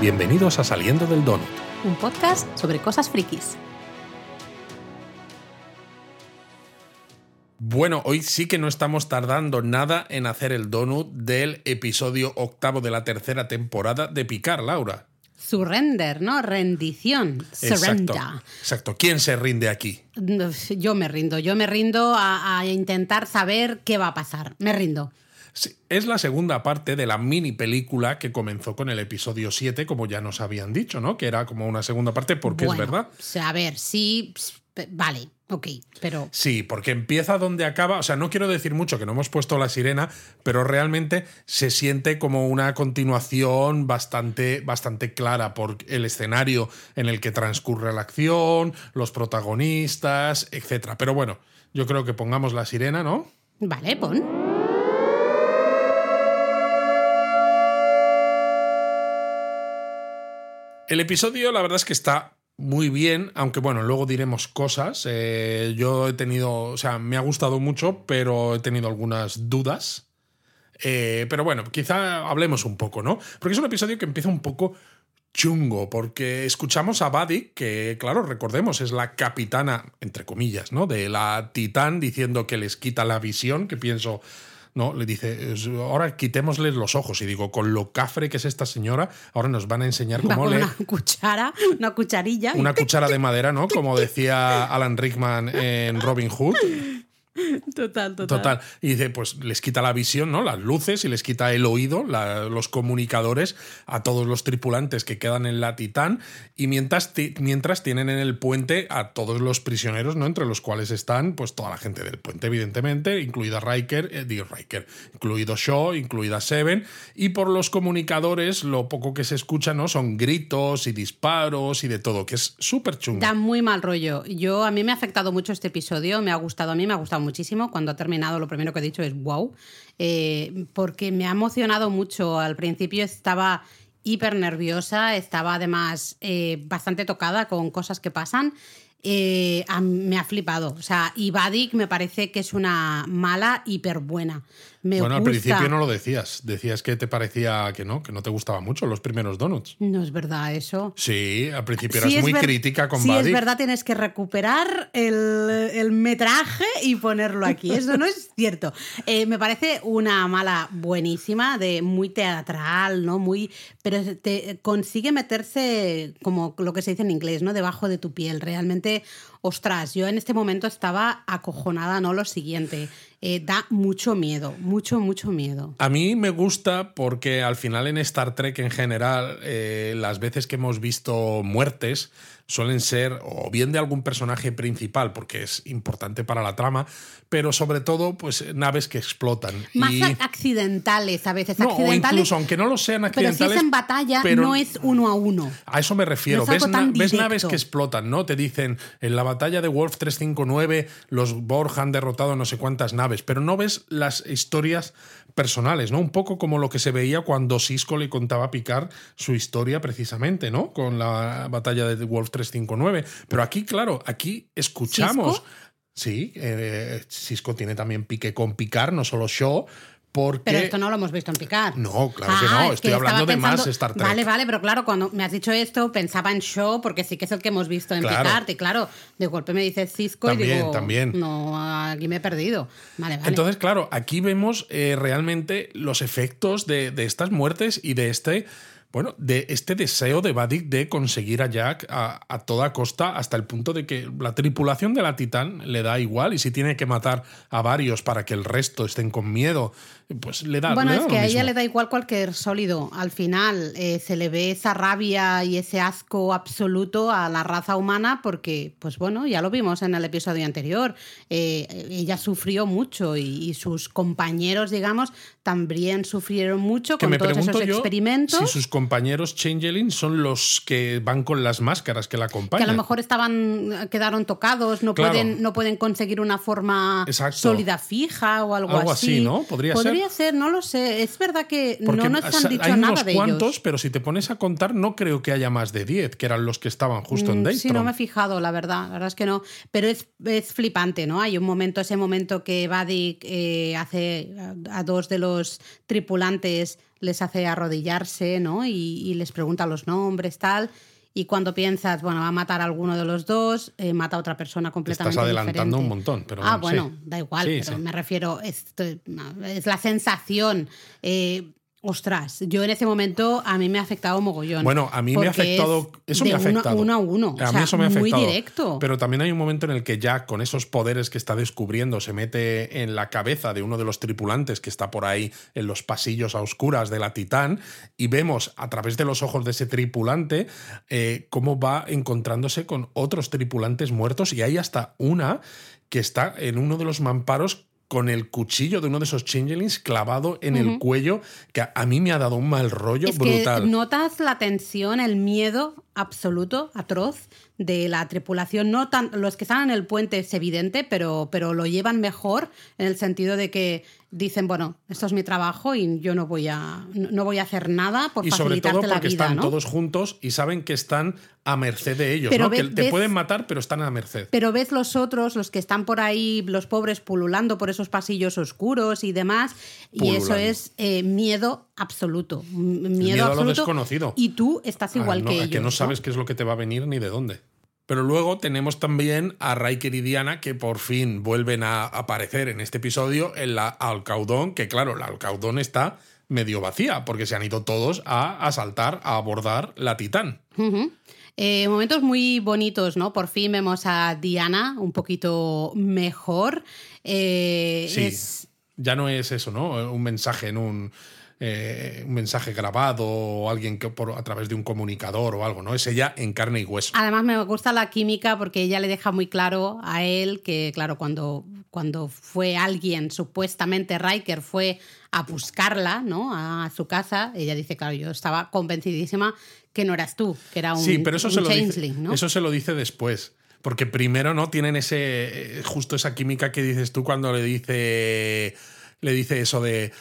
Bienvenidos a Saliendo del Donut. Un podcast sobre cosas frikis. Bueno, hoy sí que no estamos tardando nada en hacer el donut del episodio octavo de la tercera temporada de Picar, Laura. Surrender, ¿no? Rendición. Surrender. Exacto. Exacto. ¿Quién se rinde aquí? Yo me rindo. Yo me rindo a, a intentar saber qué va a pasar. Me rindo. Es la segunda parte de la mini película que comenzó con el episodio 7, como ya nos habían dicho, ¿no? Que era como una segunda parte, porque Bueno, es verdad. o sea, a ver, sí. Vale, ok, pero. Sí, porque empieza donde acaba. O sea, no quiero decir mucho que no hemos puesto la sirena, pero realmente se siente como una continuación bastante, bastante clara por el escenario en el que transcurre la acción, los protagonistas, etc. Pero bueno, yo creo que pongamos la sirena, ¿no? Vale, pon. El episodio, la verdad es que está muy bien, aunque bueno, luego diremos cosas. Eh, yo he tenido, o sea, me ha gustado mucho, pero he tenido algunas dudas. Eh, pero bueno, quizá hablemos un poco, ¿no? Porque es un episodio que empieza un poco chungo, porque escuchamos a Buddy, que claro, recordemos, es la capitana, entre comillas, ¿no? De la Titán, diciendo que les quita la visión, que pienso, no, le dice, "Es- ahora quitémosles los ojos. Y digo, con lo cafre que es esta señora, ahora nos van a enseñar cómo leer una cuchara, una cucharilla. una cuchara de madera, ¿no? Como decía Alan Rickman en Robin Hood. Total, total. Total. Y dice, pues les quita la visión, ¿no? Las luces y les quita el oído, la- los comunicadores a todos los tripulantes que quedan en la Titán. Y mientras, ti- mientras tienen en el puente a todos los prisioneros, ¿no? Entre los cuales están, pues, toda la gente del puente, evidentemente, incluida Riker, eh, digo Riker, incluido Shaw, incluida Seven. Y por los comunicadores, lo poco que se escucha, ¿no? Son gritos y disparos y de todo, que es súper chungo. Da muy mal rollo. Yo, a mí me ha afectado mucho este episodio, me ha gustado, a mí me ha gustado muchísimo. Cuando ha terminado, lo primero que he dicho es wow, eh, porque me ha emocionado mucho. Al principio estaba hiper nerviosa, estaba además eh, bastante tocada con cosas que pasan. Eh, me ha flipado. O sea, y Vadik me parece que es una mala hiper buena. Me bueno, al principio no lo decías. Decías que te parecía que no, que no te gustaba mucho los primeros donuts. No es verdad eso. Sí, al principio Sí, eras muy ver- crítica con sí, Buddy. es verdad, tienes que recuperar el, el metraje y ponerlo aquí. Eso no es cierto. Eh, me parece una mala buenísima, de muy teatral, ¿no? Muy. Pero te consigue meterse, como lo que se dice en inglés, ¿no? Debajo de tu piel. Realmente, ostras, yo en este momento estaba acojonada, ¿no? Lo siguiente. Eh, da mucho miedo, mucho, mucho miedo. A mí me gusta porque al final en Star Trek en general, eh, las veces que hemos visto muertes suelen ser o bien de algún personaje principal, porque es importante para la trama, pero sobre todo, pues naves que explotan. Más y... accidentales a veces. No, o accidentales. incluso aunque no lo sean Pero si accidentales. es en batalla, pero- no es uno a uno. A eso me refiero. No es ¿Ves, na- ves naves que explotan, ¿no? Te dicen, en la batalla de Wolf 359 los Borg han derrotado no sé cuántas naves, pero no ves las historias personales, ¿no? Un poco como lo que se veía cuando Cisco le contaba a Picard su historia precisamente, ¿no? Con la batalla de Wolf 359. Pero aquí, claro, aquí escuchamos... ¿Cisco? Sí, eh, Cisco tiene también pique con Picard, no solo Shaw, porque... Pero esto no lo hemos visto en Picard. No, claro que no, es estoy hablando de más Star Trek. Vale, vale, pero claro, cuando me has dicho esto, pensaba en Show, porque sí que es el que hemos visto en Claro. Picard. Y claro, de golpe me dices Cisco y También, digo, también. no, aquí me he perdido. Vale, vale. Entonces, claro, aquí vemos eh, realmente los efectos de, de estas muertes y de este, bueno, de este deseo de Vadik de conseguir a Jack a, a toda costa hasta el punto de que la tripulación de la Titán le da igual y si tiene que matar a varios para que el resto estén con miedo, pues le da Bueno, le es que a ella le da igual cualquier sólido. Al final eh, se le ve esa rabia y ese asco absoluto a la raza humana porque, pues bueno, ya lo vimos en el episodio anterior. Eh, ella sufrió mucho y, y sus compañeros, digamos, también sufrieron mucho Que con me todos esos experimentos. si sus compañeros Changeling son los que van con las máscaras que la que acompañan. a lo mejor estaban quedaron tocados, no Claro. pueden no pueden conseguir una forma Exacto. sólida fija o algo, Algo así, ¿no? Podría ser. Podría ser, no lo sé. Es verdad que Porque no nos han dicho hay nada unos de cuantos, ellos. pero si te pones a contar, no creo que haya más de 10, que eran los que estaban justo en Mm, Daytron. Sí, no me he fijado, la verdad. La verdad es que no. Pero es, es flipante, ¿no? Hay un momento, ese momento que Vadik eh, hace a, a dos de los tripulantes les hace arrodillarse, ¿no? Y, y les pregunta los nombres, tal. Y cuando piensas, bueno, va a matar a alguno de los dos, eh, mata a otra persona completamente Estás adelantando diferente. un montón. Pero ah, sí. bueno, da igual, Sí, pero sí. me refiero, esto- es la sensación. eh, ostras, yo en ese momento a mí me ha afectado mogollón. Bueno, a mí me ha afectado. es Eso de me ha uno- afectado. Uno, a uno. A o mí eso me ha muy afectado. directo. Pero también hay un momento en el que ya con esos poderes que está descubriendo se mete en la cabeza de uno de los tripulantes que está por ahí en los pasillos a oscuras de la Titán y vemos a través de los ojos de ese tripulante eh, cómo va encontrándose con otros tripulantes muertos y hay hasta una que está en uno de los mamparos con el cuchillo de uno de esos changelings clavado en el cuello, que a, a mí me ha dado un mal rollo es brutal. que notas la tensión, el miedo absoluto, atroz de la tripulación. No tan, los que están en el puente es evidente, pero, pero lo llevan mejor en el sentido de que dicen, bueno, esto es mi trabajo y yo no voy a, no voy a hacer nada por y sobre todo la porque vida, están ¿no? todos juntos y saben que están a merced de ellos, Pero ¿no? que te ves- pueden matar, pero están a merced. Pero ves los otros, los que están por ahí, los pobres pululando por esos pasillos oscuros y demás, y eso es eh, miedo absoluto. Miedo, miedo a lo absoluto. desconocido. Y tú estás igual Ah, no, que ellos. que no ¿no? sabes qué es lo que te va a venir ni de dónde. Pero luego tenemos también a Riker y Diana que por fin vuelven a aparecer en este episodio en la Alcaudón, que claro, la Alcaudón está medio vacía porque se han ido todos a asaltar, a abordar la Titán. Eh, momentos muy bonitos, ¿no? Por fin vemos a Diana un poquito mejor. Eh, Sí, es- ya no es eso, ¿no? Un mensaje en un, eh, un mensaje grabado o alguien que por, a través de un comunicador o algo, ¿no? Es ella en carne y hueso. Además me gusta la química porque ella le deja muy claro a él que, claro, cuando, cuando fue alguien, supuestamente Riker, fue a buscarla, ¿no? A su casa, ella dice, claro, yo estaba convencidísima que no eras tú, que era un, Sí, pero eso un se, lo dice, ¿no? eso se lo dice después. Porque primero no tienen ese. eh, justo esa química que dices tú cuando le dice. Le dice eso de.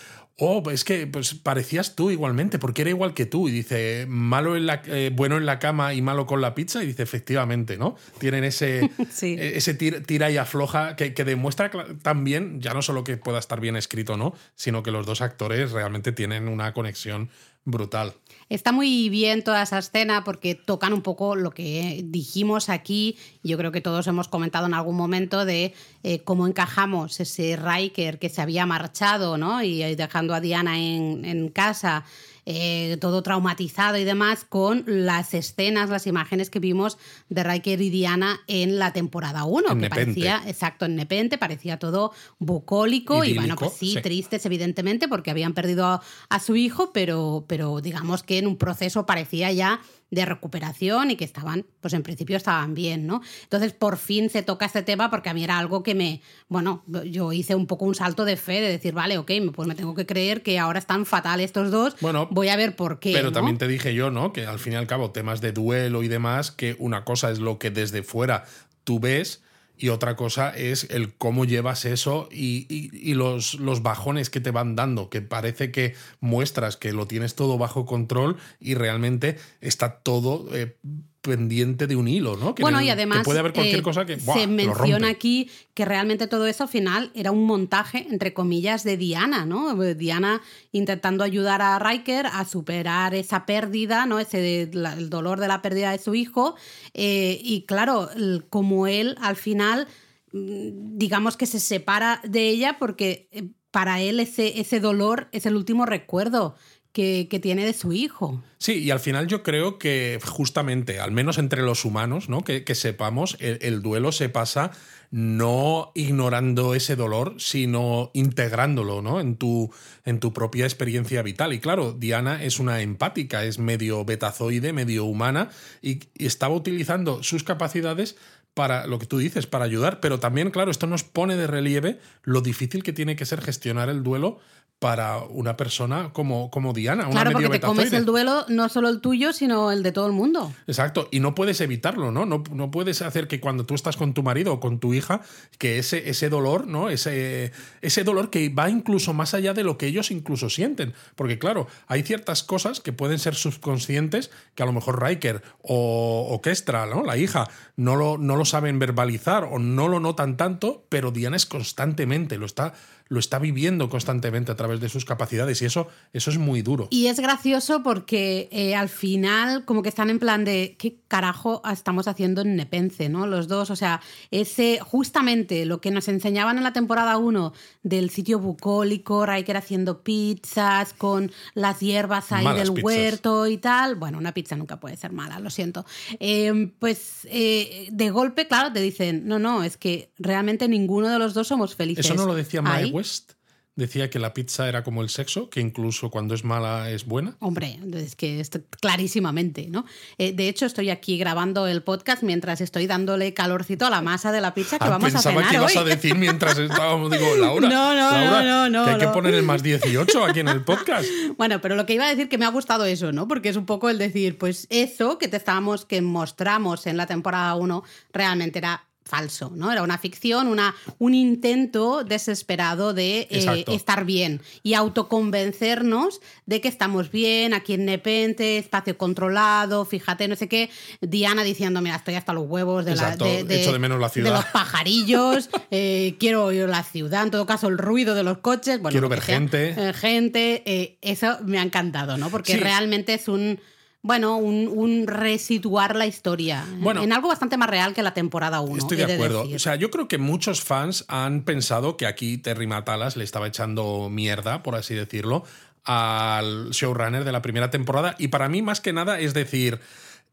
Oh, es que pues, parecías tú igualmente, porque era igual que tú. Y dice, malo en la, eh, bueno en la cama y malo con la pizza. Y dice, efectivamente, ¿no? Tienen ese, Sí. eh, ese tir- tira y afloja que, que demuestra también, ya no solo que pueda estar bien escrito, ¿no? Sino que los dos actores realmente tienen una conexión brutal. Está muy bien toda esa escena porque tocan un poco lo que dijimos aquí. Yo creo que todos hemos comentado en algún momento de eh, cómo encajamos ese Riker que se había marchado, ¿no? Y eh, dejando a Diana en, en casa, eh, todo traumatizado y demás, con las escenas, las imágenes que vimos de Riker y Diana en la temporada 1, En que Nepente. parecía, exacto, en Nepente, parecía todo bucólico y bueno, pues sí, sí. tristes evidentemente porque habían perdido a, a su hijo, pero, pero digamos que en un proceso parecía ya de recuperación y que estaban, pues en principio estaban bien, ¿no? Entonces por fin se toca este tema porque a mí era algo que me, bueno, yo hice un poco un salto de fe de decir, vale, ok, pues me tengo que creer que ahora están fatal estos dos, Bueno, voy a ver por qué. Pero ¿no? también te dije yo, ¿no? Que al fin y al cabo, temas de duelo y demás, que una cosa es lo que desde fuera tú ves y otra cosa es el cómo llevas eso y, y- los, los bajones que te van dando, que parece que muestras que lo tienes todo bajo control y realmente está todo eh, pendiente de un hilo, ¿no? Que bueno, y además que puede haber cualquier eh, cosa que ¡buah! se menciona aquí que realmente todo eso al final era un montaje, entre comillas, de Diana, ¿no? Diana intentando ayudar a Riker a superar esa pérdida, ¿no? Ese la- el dolor de la pérdida de su hijo. eh, y claro, como él al final, mm, digamos que se separa de ella porque eh, para él ese, ese dolor es el último recuerdo que, tiene de su hijo. Sí, y al final yo creo que justamente, al menos entre los humanos, ¿no? que, sepamos, el, el duelo se pasa no ignorando ese dolor, sino integrándolo ¿no? en, tu, en tu propia experiencia vital. Y claro, Diana es una empática, es medio betazoide, medio humana, y estaba utilizando sus capacidades para lo que tú dices, para ayudar, pero también, claro, esto nos pone de relieve lo difícil que tiene que ser gestionar el duelo para una persona como, como Diana, una Claro, medio porque te comes el duelo no solo el tuyo, sino el de todo el mundo. Exacto, y no puedes evitarlo, ¿no? ¿no? No puedes hacer que cuando tú estás con tu marido o con tu hija, que ese, ese dolor, ¿no? Ese, ese dolor que va incluso más allá de lo que ellos incluso sienten. Porque claro, hay ciertas cosas que pueden ser subconscientes que a lo mejor Riker o, o Kestra, ¿no? La hija, no lo, no lo saben verbalizar o no lo notan tanto, pero Diana es constantemente, lo está lo está viviendo constantemente a través de sus capacidades y eso, eso es muy duro. Y es gracioso porque eh, al final como que están en plan de qué carajo estamos haciendo en Nepense, ¿no? Los dos, o sea, ese justamente lo que nos enseñaban en la temporada 1 del sitio bucólico, Riker haciendo pizzas con las hierbas ahí del huerto y tal. Bueno, una pizza nunca puede ser mala, lo siento. Eh, pues eh, de golpe, claro, te dicen, no, no, es que realmente ninguno de los dos somos felices. Eso no lo decía Mae West decía que la pizza era como el sexo, que incluso cuando es mala es buena. Hombre, es que esto, clarísimamente, ¿no? Eh, de hecho, estoy aquí grabando el podcast mientras estoy dándole calorcito a la masa de la pizza que ah, vamos a cenar que ibas a decir mientras estábamos, digo, Laura, no, no, Laura, no, no, que hay que poner el más 18 aquí en el podcast. bueno, pero lo que iba a decir que me ha gustado eso, ¿no? Porque es un poco el decir, pues eso que te estábamos, que mostramos en la temporada 1 realmente era falso, ¿no? Era una ficción, una, un intento desesperado de eh, estar bien y autoconvencernos de que estamos bien, aquí en Nepente, espacio controlado, fíjate, no sé qué. Diana diciendo, mira, estoy hasta los huevos de, la, de, menos la ciudad. de los pajarillos, eh, quiero oír la ciudad, en todo caso el ruido de los coches. Bueno, quiero ver gente. Eh, gente, eso me ha encantado, ¿no? Porque realmente es un bueno, un, resituar la historia en algo bastante más real que la temporada 1. Estoy de acuerdo. o sea, yo creo que muchos fans han pensado que aquí Terry Matalas le estaba echando mierda, por así decirlo, al showrunner de la primera temporada. Y para mí, más que nada, es decir.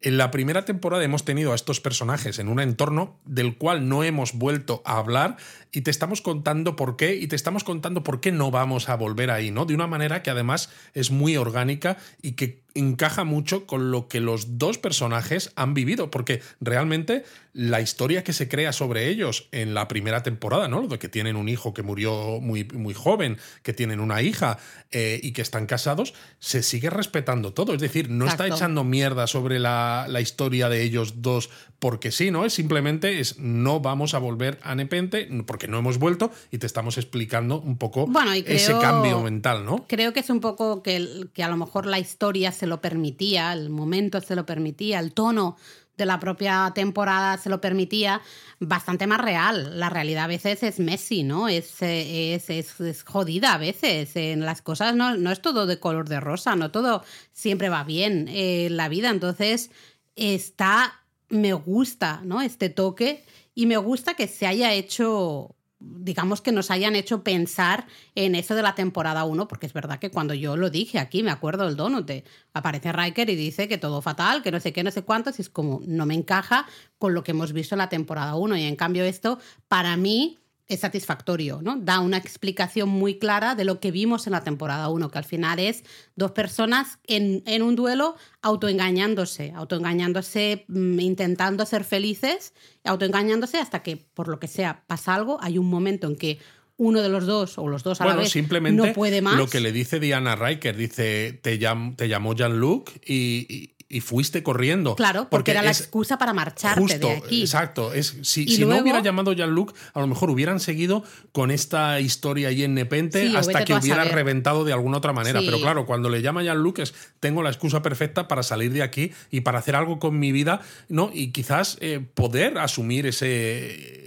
En la primera temporada hemos tenido a estos personajes en un entorno del cual no hemos vuelto a hablar y te estamos contando por qué y te estamos contando por qué no vamos a volver ahí, ¿no? De una manera que además es muy orgánica y que encaja mucho con lo que los dos personajes han vivido, porque realmente la historia que se crea sobre ellos en la primera temporada, ¿no? De que tienen un hijo que murió muy, muy joven, que tienen una hija eh, y que están casados, se sigue respetando todo. Es decir, no está echando mierda sobre la, la, historia de ellos dos porque sí, ¿no? Es simplemente es no vamos a volver a Nepente porque no hemos vuelto y te estamos explicando un poco ese cambio mental, ¿no? Creo que es un poco que, que a lo mejor la historia se lo permitía, el momento se lo permitía, el tono de la propia temporada se lo permitía, bastante más real. La realidad a veces es Messi, ¿no? Es, es, es, jodida a veces. En las cosas no, no, es todo de color de rosa, no todo siempre va bien en la vida. Entonces, está, me gusta, ¿no? Este toque y me gusta que se haya hecho digamos que nos hayan hecho pensar en eso de la temporada 1, porque es verdad que cuando yo lo dije aquí, me acuerdo del donut, aparece Riker y dice que todo fatal, que no sé qué, no sé cuántos, y es como, no me encaja con lo que hemos visto en la temporada 1. Y en cambio esto, para mí, es satisfactorio, ¿no? Da una explicación muy clara de lo que vimos en la temporada 1, que al final es dos personas en, en un duelo autoengañándose, autoengañándose, mm, intentando ser felices, autoengañándose hasta que, por lo que sea, pasa algo, hay un momento en que uno de los dos o los dos a la vez simplemente no puede más. Lo que le dice Diana Riker, dice, te, te llamó Jean-Luc y, y fuiste corriendo. Claro, porque, era la excusa para marcharte de aquí. Exacto. Es, si, si no hubiera llamado Jean-Luc, a lo mejor hubieran seguido con esta historia ahí en Nepente hasta que hubiera reventado de alguna otra manera. Pero claro, cuando le llama Jean-Luc es tengo la excusa perfecta para salir de aquí y para hacer algo con mi vida, ¿no? Y quizás eh, poder asumir ese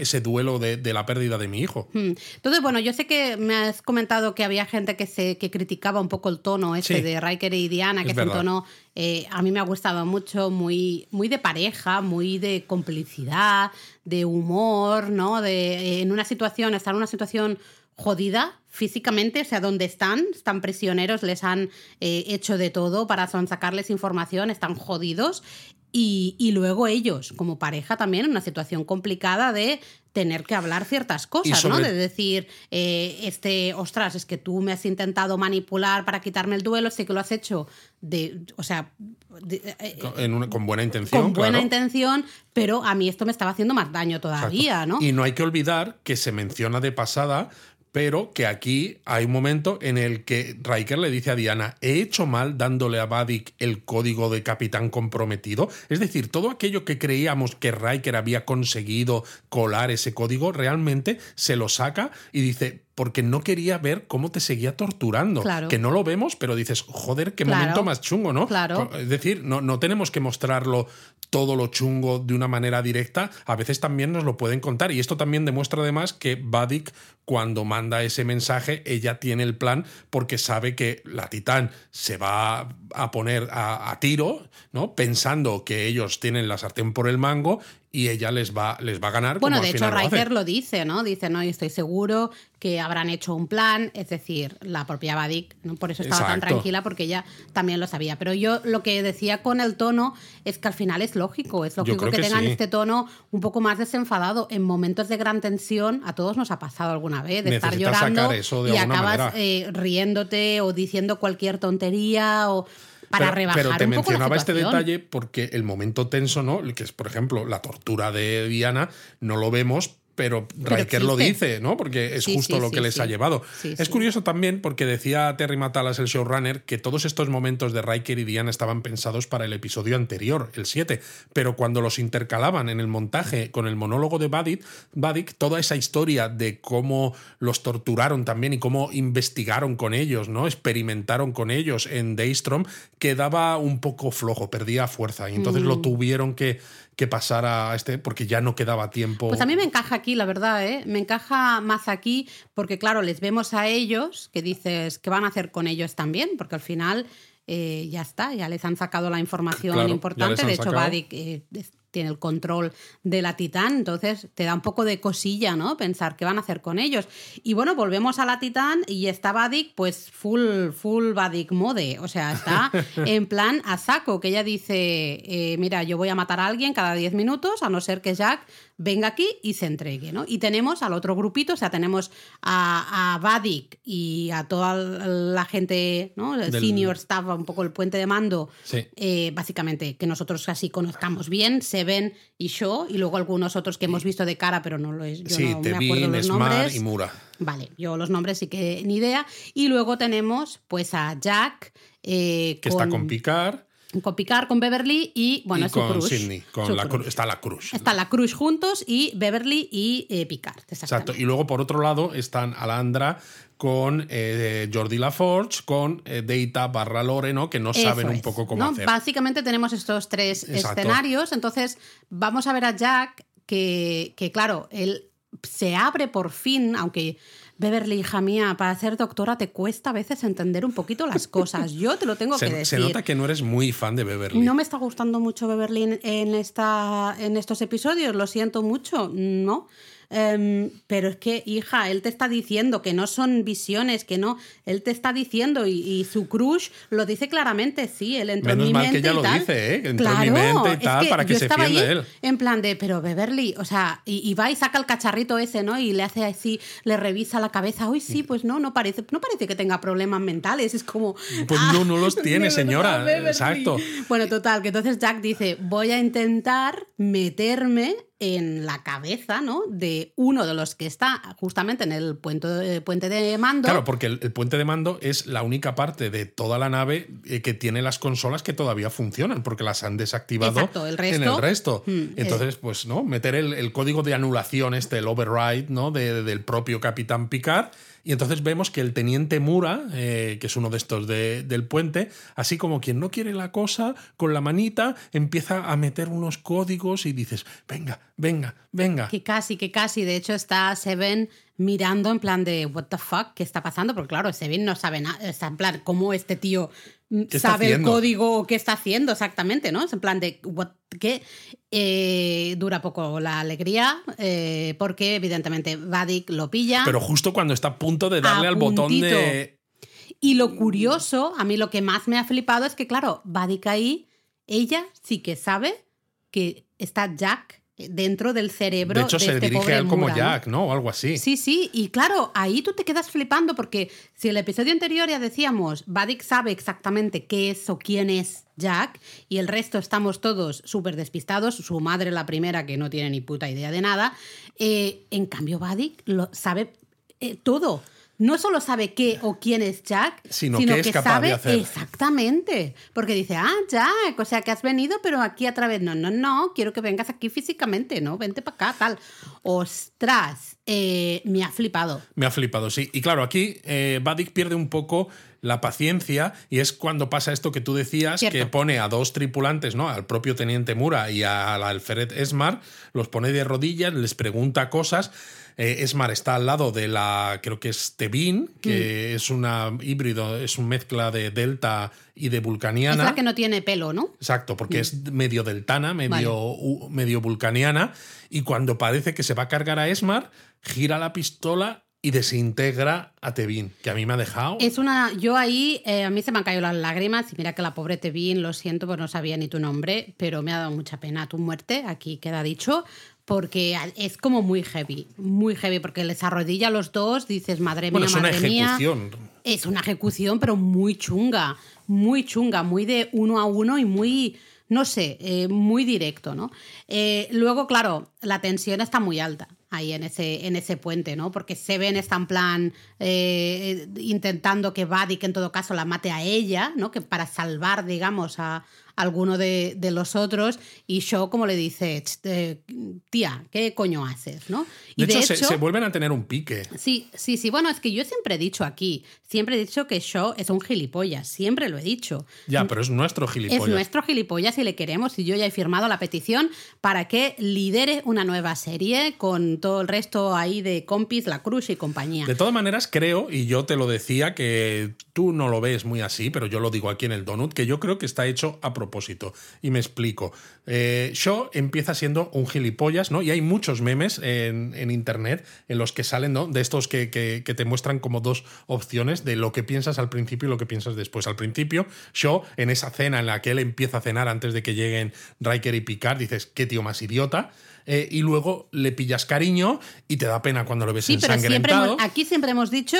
ese duelo de, la pérdida de mi hijo. Hmm. Entonces, bueno, yo sé que me has comentado que había gente que se que criticaba un poco el tono este de Riker y Diana, que es, un tono eh, a mí me ha gustado mucho, muy, muy de pareja, muy de complicidad, de humor, ¿no? De eh, en una situación, estar en una situación jodida físicamente, o sea, donde están, están prisioneros, les han eh, hecho de todo para sacarles información, están jodidos y, luego ellos, como pareja, también en una situación complicada de tener que hablar ciertas cosas, ¿no? De decir, eh, este, ostras, es que tú me has intentado manipular para quitarme el duelo, sé que lo has hecho de, o sea, eh, con buena intención. Con buena intención, pero a mí esto me estaba haciendo más daño todavía, ¿no? Y no hay que olvidar que se menciona de pasada pero que aquí hay un momento en el que Riker le dice a Diana, he hecho mal dándole a Vadik el código de capitán comprometido. Es decir, todo aquello que creíamos que Riker había conseguido colar ese código, realmente se lo saca y dice, porque no quería ver cómo te seguía torturando. Que no lo vemos, pero dices, joder, qué momento más chungo, ¿no? Claro. Es decir, no, no tenemos que mostrarlo todo lo chungo de una manera directa, a veces también nos lo pueden contar. Y esto también demuestra además que Vadik, cuando manda ese mensaje, ella tiene el plan porque sabe que la Titán se va a poner a, a tiro, ¿no? Pensando que ellos tienen la sartén por el mango y ella les va, les va a ganar. Bueno, como de al hecho, lo. Riker lo dice, ¿no? Dice, no, y estoy seguro que habrán hecho un plan, es decir, la propia Vadik, ¿no? por eso estaba tan tranquila, porque ella también lo sabía. Pero yo lo que decía con el tono es que al final es lógico, es lógico que, que tengan sí. este tono un poco más desenfadado. En momentos de gran tensión, a todos nos ha pasado alguna vez, de estar llorando sacar eso de y acabas eh, riéndote o diciendo cualquier tontería o para pero, rebajar pero te un poco la mencionaba este detalle porque el momento tenso, ¿no? El Que es, por ejemplo, la tortura de Diana, no lo vemos. Pero Riker lo dice, ¿no? Porque es Sí, justo sí, lo sí, que les ha llevado. Es curioso también porque decía Terry Matalas, el showrunner, que todos estos momentos de Riker y Diana estaban pensados para el episodio anterior, el 7. Pero cuando los intercalaban en el montaje con el monólogo de Vadik, Vadik, toda esa historia de cómo los torturaron también y cómo investigaron con ellos, ¿no? Experimentaron con ellos en Daystrom, quedaba un poco flojo, perdía fuerza. Y entonces Mm. lo tuvieron que, que pasar a este porque ya no quedaba tiempo. Pues a mí me encaja aquí, la verdad, ¿eh? Me encaja más aquí porque, claro, les vemos a ellos, que dices, ¿qué van a hacer con ellos también? Porque al final eh, ya está, ya les han sacado la información Claro, importante. De hecho. Vadik eh, tiene el control de la Titán, entonces te da un poco de cosilla, ¿no? Pensar qué van a hacer con ellos. Y bueno, volvemos a la Titán y está Vadik, pues full, full Vadik mode. O sea, está en plan a saco, que ella dice, eh, mira, yo voy a matar a alguien cada 10 minutos, a no ser que Jack venga aquí y se entregue, ¿no? Y tenemos al otro grupito, o sea, tenemos a, a Vadik y a toda la gente, ¿no? El Del- senior staff, un poco el puente de mando, Sí. eh, básicamente, que nosotros así conozcamos bien, Seven y Shaw, y luego algunos otros que hemos visto de cara, pero no lo es. Yo sí, no me acuerdo los Smart nombres. y Mura. Vale, yo los nombres sí que ni idea. Y luego tenemos pues a Jack. eh, Que está con Picard con Picard, con Beverly y bueno, y es con crush. Con Su la crush. cru- está la Cruz. Está la Cruz juntos y Beverly y eh, Picard. Exacto. Y luego, por otro lado, están Alandra con eh, Jordi LaForge, con eh, Data barra Lore, ¿no? Que no Eso saben un poco cómo ¿no? hacer. Básicamente tenemos estos tres Exacto. escenarios. Entonces, vamos a ver a Jack, que, que claro, él se abre por fin, aunque Beverly, hija mía, para ser doctora te cuesta a veces entender un poquito las cosas. Yo te lo tengo que decir. se nota que no eres muy fan de Beverly. No me está gustando mucho Beverly en, en esta, en estos episodios, lo siento mucho, ¿no? Em, pero es que, hija, él te está diciendo que no son visiones, que no, él te está diciendo y, y su crush lo dice claramente, sí, él entró Menos en mi mal que mente ella lo tal. dice, ¿eh? Que entró en mi Claro, mente y es tal, para que yo se estaba ahí él. En plan de, pero Beverly, o sea, y, y va y saca el cacharrito ese, ¿no? Y le hace así, le revisa la cabeza, uy, sí, pues no, no parece, no parece que tenga problemas mentales, es como... Pues "Ah, no, no los tiene, señora. Beverly". Exacto. Bueno, total, que entonces Jack dice, voy a intentar meterme en la cabeza, ¿no? De uno de los que está justamente en el puente, eh, puente de mando. Claro, porque el, el puente de mando es la única parte de toda la nave eh, que tiene las consolas que todavía funcionan, porque las han desactivado Exacto, el resto- en el resto. Mm, Entonces, pues, ¿no? Meter el, el código de anulación, este, el override, ¿no? De- del propio Capitán Picard. Y entonces vemos que el teniente Mura, eh, que es uno de estos de- del puente, así como quien no quiere la cosa, con la manita empieza a meter unos códigos y dices, venga, venga, venga. Que casi, que casi. De hecho, está Seven mirando en plan de, what the fuck, ¿qué está pasando? Porque claro, Seven no sabe nada. Está en plan, ¿cómo este tío mm, ¿Qué está sabe el código o qué está haciendo exactamente? ¿no? Es en plan de, what, ¿qué? Eh, dura poco la alegría, eh, porque evidentemente Vadik lo pilla. Pero justo cuando está a punto de darle al botón de. Y lo curioso, a mí lo que más me ha flipado es que, claro, Vadik ahí, ella sí que sabe que está Jack dentro del cerebro De hecho, se este dirige pobre a él como. Jack, ¿no? O algo así. Sí, sí, y claro, ahí tú te quedas flipando porque si el episodio anterior ya decíamos, Vadik sabe exactamente qué es o quién es Jack y el resto estamos todos súper despistados, su madre la primera que no tiene ni puta idea de nada, eh, en cambio Vadik lo sabe eh, todo. No solo sabe qué o quién es Jack, Sino sino, qué es que capaz de sabe hacer. exactamente. Porque dice, ah, Jack, o sea que has venido, pero aquí a través. No, no, no, quiero que vengas aquí físicamente, ¿no? Vente para acá, tal. Ostras, eh, me ha flipado. Me ha flipado, sí. Y claro, aquí eh, pierde un poco la paciencia y es cuando pasa esto que tú decías, Cierto. que pone a dos tripulantes, ¿no? Al propio teniente Mura y al alférez Esmar, los pone de rodillas, les pregunta cosas. Eh, Esmar está al lado de la, creo que es Tevin, que es una híbrido, es una mezcla de Delta y de Es Vulcaniana. la que no tiene pelo, ¿no? Exacto, porque es medio deltana, medio, medio vulcaniana, y cuando parece que se va a cargar a Esmar, gira la pistola y desintegra a Tevin, que a mí me ha dejado. Es una. Yo ahí, eh, a mí se me han caído las lágrimas y mira que la pobre Tevin, lo siento, pues no sabía ni tu nombre, pero me ha dado mucha pena tu muerte, aquí queda dicho, porque es como muy heavy, muy heavy, porque les arrodilla a los dos, dices, madre mía, bueno, es una mía. ejecución. Es una ejecución, pero muy chunga, muy chunga, muy de uno a uno y muy, no sé, eh, muy directo, ¿no? Eh, luego, claro, la tensión está muy alta ahí en ese, en ese puente, ¿no? Porque Seven está en plan eh, intentando que Vadik en todo caso la mate a ella, ¿no? Que para salvar, digamos, a alguno de, de los otros y Shaw como le dice, "Ch, eh, tía, ¿qué coño haces? ¿no? Y De, hecho, se, se vuelven a tener un pique. Sí, sí, sí. Bueno, es que yo siempre he dicho aquí, siempre he dicho que Shaw es un gilipollas, siempre lo he dicho. Ya, pero es nuestro gilipollas. Es nuestro gilipollas y le queremos y yo ya he firmado la petición para que lidere una nueva serie con todo el resto ahí de compis, la Cruz y compañía. De todas maneras, creo, y yo te lo decía, que tú no lo ves muy así, pero yo lo digo aquí en el Donut, que yo creo que está hecho a propósito. Y me explico. Eh, Shaw empieza siendo un gilipollas, ¿no? Y hay muchos memes en, en internet en los que salen, ¿no? De estos que, que- que te muestran como dos opciones de lo que piensas al principio y lo que piensas después. Al principio, Shaw, en esa cena en la que él empieza a cenar antes de que lleguen Riker y Picard, dices, qué tío más idiota. Eh, y luego le pillas cariño y te da pena cuando lo ves sí, pero siempre ensangrentado. hemos- aquí siempre hemos dicho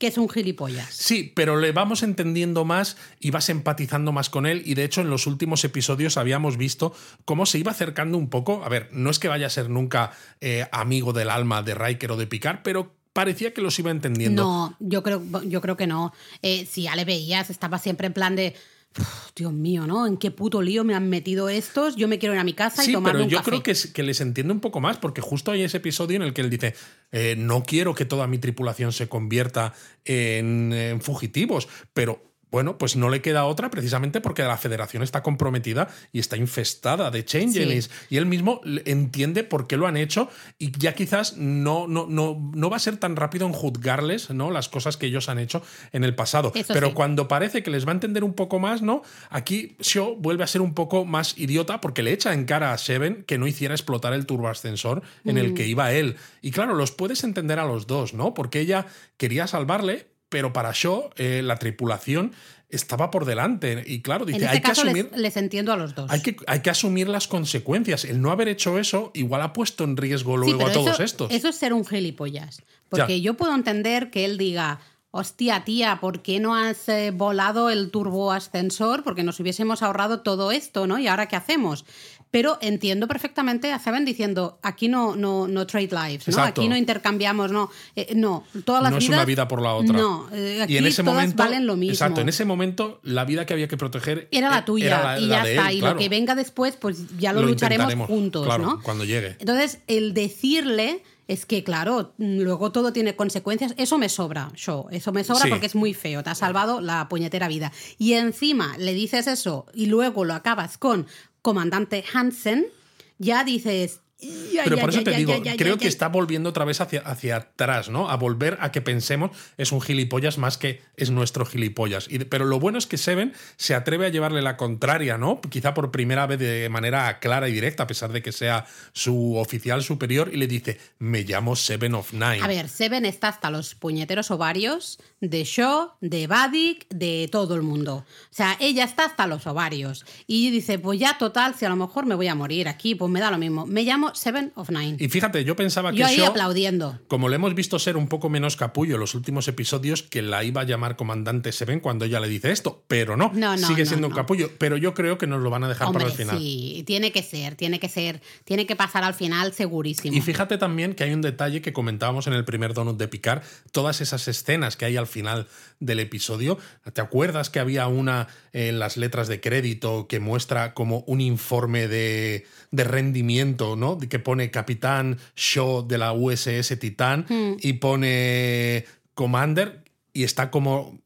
que es un gilipollas. Sí, pero le vamos entendiendo más y vas empatizando más con él. Y de hecho, en los últimos episodios habíamos visto cómo se iba acercando un poco. A ver, no es que vaya a ser nunca eh, amigo del alma de Riker o de Picard, pero parecía que los iba entendiendo. No, yo creo, yo creo que no. Eh, si ya le veías, estaba siempre en plan de. "Uf, Dios mío, ¿no? ¿En qué puto lío me han metido estos? Yo me quiero ir a mi casa y Sí, tomarme pero un yo café. creo que, es- que les entiende un poco más, porque justo hay ese episodio en el que él dice, eh, no quiero que toda mi tripulación se convierta en, en fugitivos, pero bueno, pues no le queda otra precisamente porque la federación está comprometida y está infestada de changelings. Y él mismo entiende por qué lo han hecho y ya quizás no, no, no, no va a ser tan rápido en juzgarles ¿no? las cosas que ellos han hecho en el pasado. Eso pero sí. cuando parece que les va a entender un poco más, ¿no? Aquí Shaw vuelve a ser un poco más idiota porque le echa en cara a Seven que no hiciera explotar el turboascensor en el que iba él. Y claro, los puedes entender a los dos, ¿no? Porque ella quería salvarle, pero para Shaw eh, la tripulación estaba por delante. Y claro, dice, en este hay que caso asumir. les entiendo a los dos. Hay que, hay que asumir las consecuencias. El no haber hecho eso igual ha puesto en riesgo luego a todos eso, estos. Eso es ser un gilipollas. Porque Ya. yo puedo entender que él diga, hostia, tía, ¿por qué no has eh, volado el turboascensor? Porque nos hubiésemos ahorrado todo esto, ¿no? ¿Y ahora qué hacemos? Pero entiendo perfectamente a Seven diciendo, aquí no, no, no trade lives, ¿no? Exacto. Aquí no intercambiamos, no. Eh, no, todas las no es vidas- una vida por la otra. No, eh, aquí y en ese todas momento, valen lo mismo. Exacto, en ese momento la vida que había que proteger era la eh, tuya era la- y la ya de está. él, y claro. lo que venga después, pues ya lo, Lo lucharemos juntos, claro, ¿no? cuando llegue. Entonces, el decirle es que, claro, luego todo tiene consecuencias. Eso me sobra, show. Eso me sobra Sí. porque es muy feo. Te ha salvado la puñetera vida. Y encima le dices eso y luego lo acabas con comandante Hansen, ya dices. "Ya, Pero ya, por eso ya, te digo, creo que ya". está volviendo otra vez hacia, hacia atrás, ¿no? A volver a que pensemos es un gilipollas más que es nuestro gilipollas. Y, pero lo bueno es que Seven se atreve a llevarle la contraria, ¿no? Quizá por primera vez de manera clara y directa, a pesar de que sea su oficial superior, y le dice, me llamo Seven of Nine. A ver, Seven está hasta los puñeteros ovarios de Shaw, de Vadik, de todo el mundo. O sea, ella está hasta los ovarios. Y dice, pues ya total, si a lo mejor me voy a morir aquí, pues me da lo mismo. Me llamo Seven of Nine. Y fíjate, yo pensaba que Yo ahí Shaw- aplaudiendo. Como le hemos visto ser un poco menos capullo en los últimos episodios, que la iba a llamar comandante Seven cuando ella le dice esto, pero no, No, no, sigue no, siendo un capullo. Pero yo creo que nos lo van a dejar Hombre, para el final. sí, tiene que ser, tiene que ser, tiene que pasar al final segurísimo. Y fíjate también que hay un detalle que comentábamos en el primer donut de Picar, todas esas escenas que hay al final del episodio. ¿Te acuerdas que había una en las letras de crédito que muestra como un informe de, de rendimiento, ¿no? Que pone Capitán Shaw de la USS Titán Hmm. y pone Commander y está como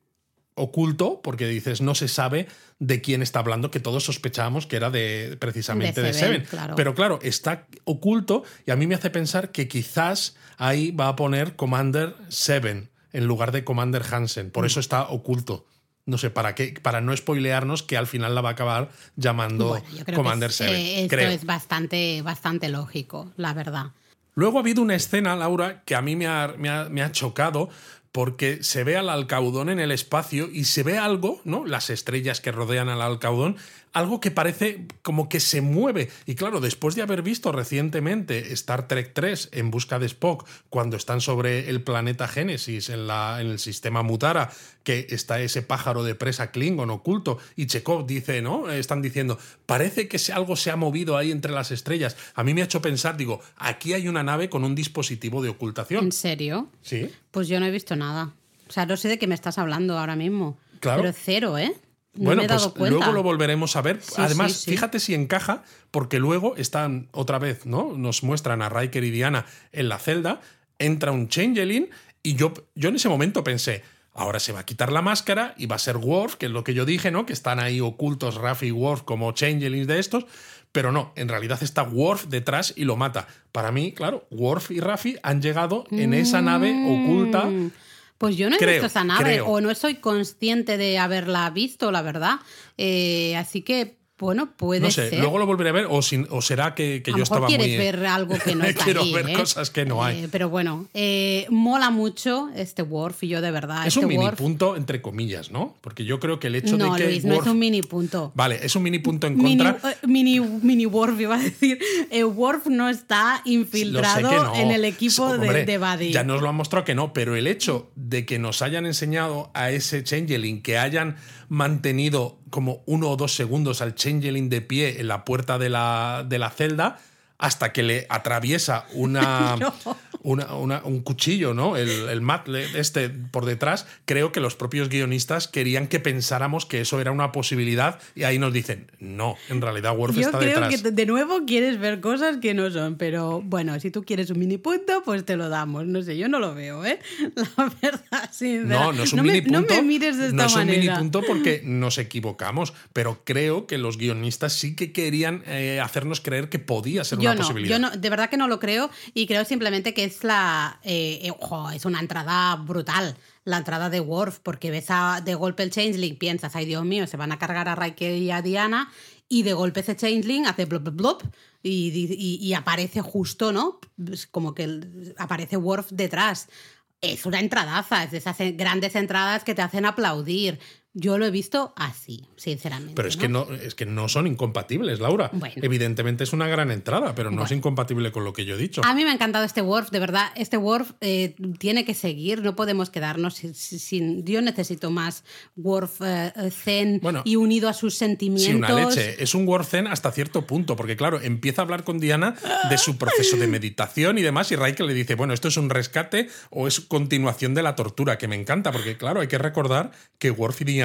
oculto, porque dices, no se sabe de quién está hablando, que todos sospechábamos que era de precisamente de, Seven. Pero claro, está oculto y a mí me hace pensar que quizás ahí va a poner Commander Seven en lugar de Commander Hansen. Por mm. eso está oculto. No sé, ¿para qué? Para no spoilearnos que al final la va a acabar llamando Commander Seven. Eh, esto es bastante, bastante lógico, la verdad. Luego ha habido una escena, Laura, que a mí me ha, me ha chocado porque se ve al alcaudón en el espacio y se ve algo, ¿no? Las estrellas que rodean al alcaudón, algo que parece como que se mueve. Y claro, después de haber visto recientemente Star Trek 3 en busca de Spock, cuando están sobre el planeta Génesis, en, la, en el sistema Mutara, que está ese pájaro de presa Klingon oculto, y Chekhov dice, ¿no? Están diciendo, parece que algo se ha movido ahí entre las estrellas. A mí me ha hecho pensar, digo, aquí hay una nave con un dispositivo de ocultación. ¿En serio? Sí. Pues yo no he visto nada. O sea, no sé de qué me estás hablando ahora mismo. Claro. Pero cero, ¿eh? Bueno, pues luego lo volveremos a ver. Además, fíjate si encaja, porque luego están otra vez, ¿no? Nos muestran a Riker y Diana en la celda, entra un Changeling, y yo, yo en ese momento pensé, ahora se va a quitar la máscara y va a ser Worf, que es lo que yo dije, ¿no? Que están ahí ocultos Raffi y Worf como Changelings de estos. Pero no, en realidad está Worf detrás y lo mata. Para mí, claro, Worf y Raffi han llegado en esa nave oculta mm. Pues yo no he visto esa nave o no soy consciente de haberla visto, la verdad. Eh, así que bueno, puede no sé, luego lo volveré a ver o, o será que, que yo estaba quieres ver algo que no está Quiero ver ¿eh? cosas que no hay. Eh, pero bueno, eh, mola mucho este Worf y yo de verdad. Es un este mini punto entre comillas, ¿no? Porque yo creo que el hecho de que Luis, no es un mini punto. Vale, es un mini punto en contra. Mini, mini, Worf iba a decir. Worf no está infiltrado en el equipo de, de Buddy. Ya nos lo han mostrado que no, pero el hecho de que nos hayan enseñado a ese Changeling, que hayan mantenido como uno o dos segundos al Changeling de pie en la puerta de la, de la celda hasta que le atraviesa una, un cuchillo, ¿no? El, el mat este por detrás. Creo que los propios guionistas querían que pensáramos que eso era una posibilidad y ahí nos dicen, no, en realidad Worf está detrás. Yo creo que de nuevo quieres ver cosas que no son, pero bueno, si tú quieres un mini punto, pues te lo damos. No sé, yo no lo veo, ¿eh? La verdad, sí. No, no es un mini punto. No me mires de esta no es un mini punto porque nos equivocamos, pero creo que los guionistas sí que querían eh, hacernos creer que podía ser una posibilidad. Yo no, de verdad que no lo creo y creo simplemente que es la. Eh, eh, es una entrada brutal. La entrada de Worf, porque ves a, de golpe el Changeling, piensas, ay Dios mío, se van a cargar a Riker y a Diana, y de golpe ese Changeling hace blop, blop, blop, y, y, aparece justo, ¿no? Como que aparece Worf detrás. Es una entradaza, es de esas grandes entradas que te hacen aplaudir. Yo lo he visto así, sinceramente. Pero es, Que, no, es que no son incompatibles, Laura. Evidentemente es una gran entrada, pero no es incompatible con lo que yo he dicho. A mí me ha encantado este Worf, de verdad. Este Worf eh, tiene que seguir, no podemos quedarnos sin. yo necesito más Worf eh, zen y unido a sus sentimientos. Sí, una leche. Es un Worf zen hasta cierto punto, porque claro, empieza a hablar con Diana de su proceso de meditación y demás, y Riker le dice, bueno, esto es un rescate o es continuación de la tortura, que me encanta, porque claro, hay que recordar que Worf y Diana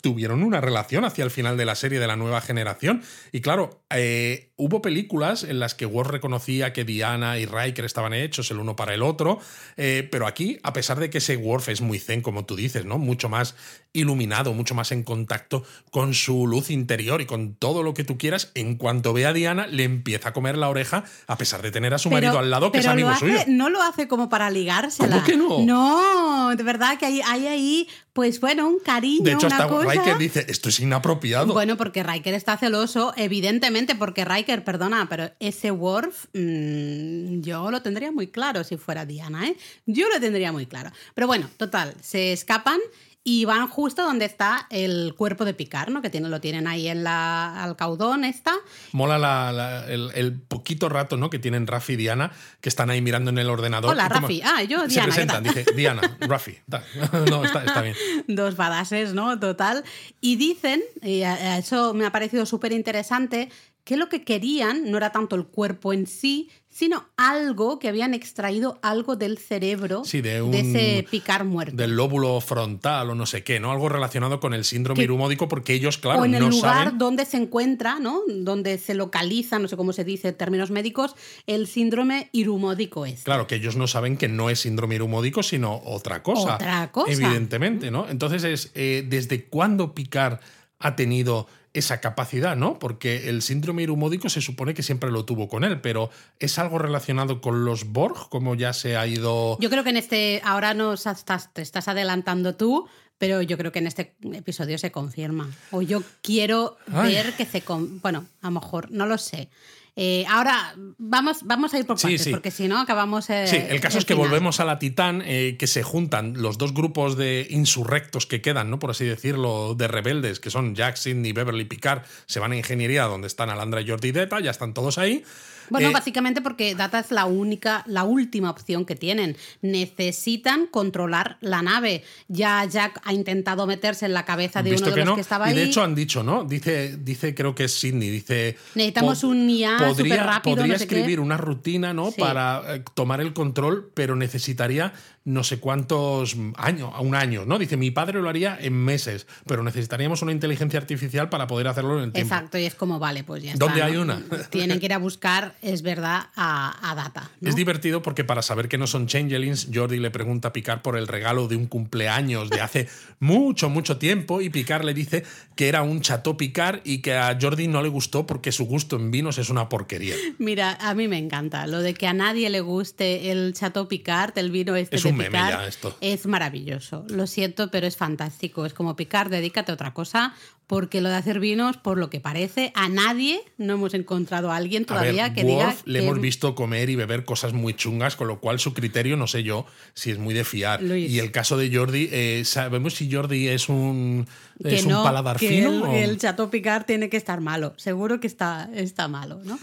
tuvieron una relación hacia el final de la serie de la nueva generación. Y claro, eh, hubo películas en las que Worf reconocía que Diana y Riker estaban hechos el uno para el otro, eh, pero aquí, a pesar de que ese Worf es muy zen, como tú dices, ¿no? Mucho más iluminado, mucho más en contacto con su luz interior y con todo lo que tú quieras, en cuanto ve a Diana, le empieza a comer la oreja, a pesar de tener a su marido al lado, que es amigo suyo. No lo hace como para ligársela. ¿Cómo que no? No, de verdad que hay, hay ahí, pues bueno, un cariño. De hecho, hasta cosa. Riker dice, esto es inapropiado. Bueno, porque Riker está celoso, evidentemente, porque Riker, perdona, pero ese Worf, mmm, yo lo tendría muy claro si fuera Diana, ¿eh? Yo lo tendría muy claro. Pero bueno, total, se escapan y van justo donde está el cuerpo de Picard, ¿no? Que tiene, lo tienen ahí en la alcaudón esta. Mola el, poquito rato, ¿no? Que tienen Rafi y Diana, que están ahí mirando en el ordenador. Hola, Rafi. Ah, yo, Diana. Se presentan, dice Diana, Rafi. no, está, bien. Dos badases, ¿no? Total. Y dicen, y eso me ha parecido súper interesante, que lo que querían no era tanto el cuerpo en sí, sino algo que habían extraído algo del cerebro Sí, de un- ese picar muerto. Del lóbulo frontal o no sé qué, ¿no? Algo relacionado con el síndrome Que- irumódico, porque ellos, claro, o en el no lugar saben. donde se encuentra, ¿no? Donde se localiza, no sé cómo se dice en términos médicos, el síndrome irumódico es. Claro, que ellos no saben que no es síndrome irumódico, sino otra cosa. Otra cosa. Evidentemente, ¿no? Entonces es, eh, ¿desde cuándo Picard ha tenido esa capacidad, ¿no? Porque el síndrome irumódico se supone que siempre lo tuvo con él, pero ¿es algo relacionado con los Borg? Como ya se ha ido... Yo creo que en este, ahora nos estás, te estás adelantando tú, pero yo creo que en este episodio se confirma. O yo quiero Ay. ver que se... con- bueno, a lo mejor, no lo sé. Eh, ahora vamos, vamos a ir por partes, sí. porque si no acabamos... eh, Sí, el caso es que final. volvemos a la Titán, eh, que se juntan los dos grupos de insurrectos que quedan, ¿no? Por así decirlo, de rebeldes, que son Jack, Sidney, Beverly, Picard, se van a ingeniería donde están Alandra, Jordi y Deta, ya están todos ahí. Bueno, Eh, básicamente porque Data es la única, la última opción que tienen. Necesitan controlar la nave. Ya Jack ha intentado meterse en la cabeza de uno de que los no. que estaba y ahí. de hecho han dicho, ¿no? Dice, dice creo que es Sidney, dice... Necesitamos un IA podría, superrápido, Podría no sé qué. escribir una rutina, ¿no? Sí. Para eh, tomar el control, pero necesitaría no sé cuántos años, un año, ¿no? Dice, mi padre lo haría en meses, pero necesitaríamos una inteligencia artificial para poder hacerlo en el tiempo. Exacto, y es como, vale, pues ya está. ¿Dónde ¿no? hay una? Tienen que ir a buscar, es verdad, a, a Data. ¿no? Es divertido porque para saber que no son changelings, Jordi le pregunta a Picard por el regalo de un cumpleaños de hace mucho, mucho tiempo y Picard le dice que era un Chateau Picard y que a Jordi no le gustó porque su gusto en vinos es una porquería. Mira, a mí me encanta. Lo de que a nadie le guste el Chateau Picard, el vino este Es de un meme ya esto. es maravilloso. Lo siento, pero es fantástico. Es como Picard, dedícate a otra cosa, porque lo de hacer vinos, por lo que parece, a nadie no hemos encontrado a alguien todavía a ver, que Worf diga le que- hemos visto comer y beber cosas muy chungas, con lo cual su criterio no sé yo si es muy de fiar. Luis. Y el caso de Jordi, eh, ¿sabemos si Jordi es un, que es no, un paladar que fino? el, o- el Chateau Picard tiene que estar malo. Seguro que está, está malo, ¿no?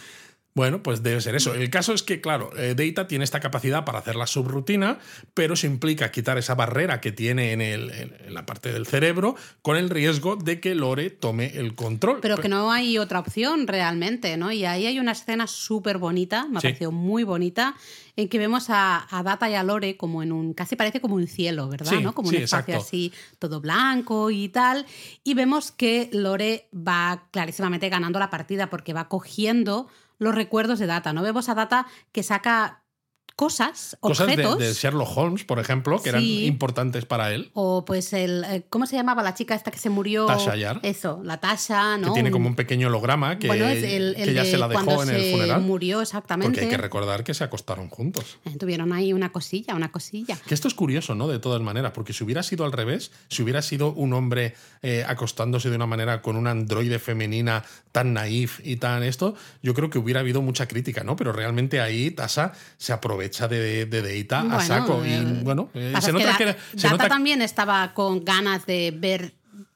Bueno, pues debe ser eso. El caso es que, claro, eh, Data tiene esta capacidad para hacer la subrutina, pero eso implica quitar esa barrera que tiene en, el- en- en la parte del cerebro con el riesgo de que Lore tome el control. Pero que no hay otra opción realmente, ¿no? Y ahí hay una escena súper bonita, me ha Sí. parecido muy bonita, en que vemos a, a Data y a Lore como en un, casi parece como un cielo, ¿verdad? Sí, ¿no? Como sí, un espacio exacto. así, todo blanco y tal. Y vemos que Lore va clarísimamente ganando la partida porque va cogiendo los recuerdos de Data, ¿no? Vemos a Data que saca cosas, Cosas objetos. de Sherlock Holmes, por ejemplo, que eran importantes para él. O pues el. eh, ¿Cómo se llamaba la chica esta que se murió? Tasha Yar. Eso, la Tasha, ¿no? Que tiene como un pequeño holograma que, bueno, el, el que se la dejó en el funeral. murió exactamente. Porque hay que recordar que se acostaron juntos. Eh, Tuvieron ahí una cosilla, una cosilla. Que esto es curioso, ¿no? De todas maneras, porque si hubiera sido al revés, si hubiera sido un hombre eh, acostándose de una manera con una androide femenina tan naif y tan esto, yo creo que hubiera habido mucha crítica, ¿no? Pero realmente ahí Tasa se aprovecha de, de Deita a Bueno, saco. Y eh, bueno, eh, se que nota Da- que. se Data nota- también estaba con ganas de ver,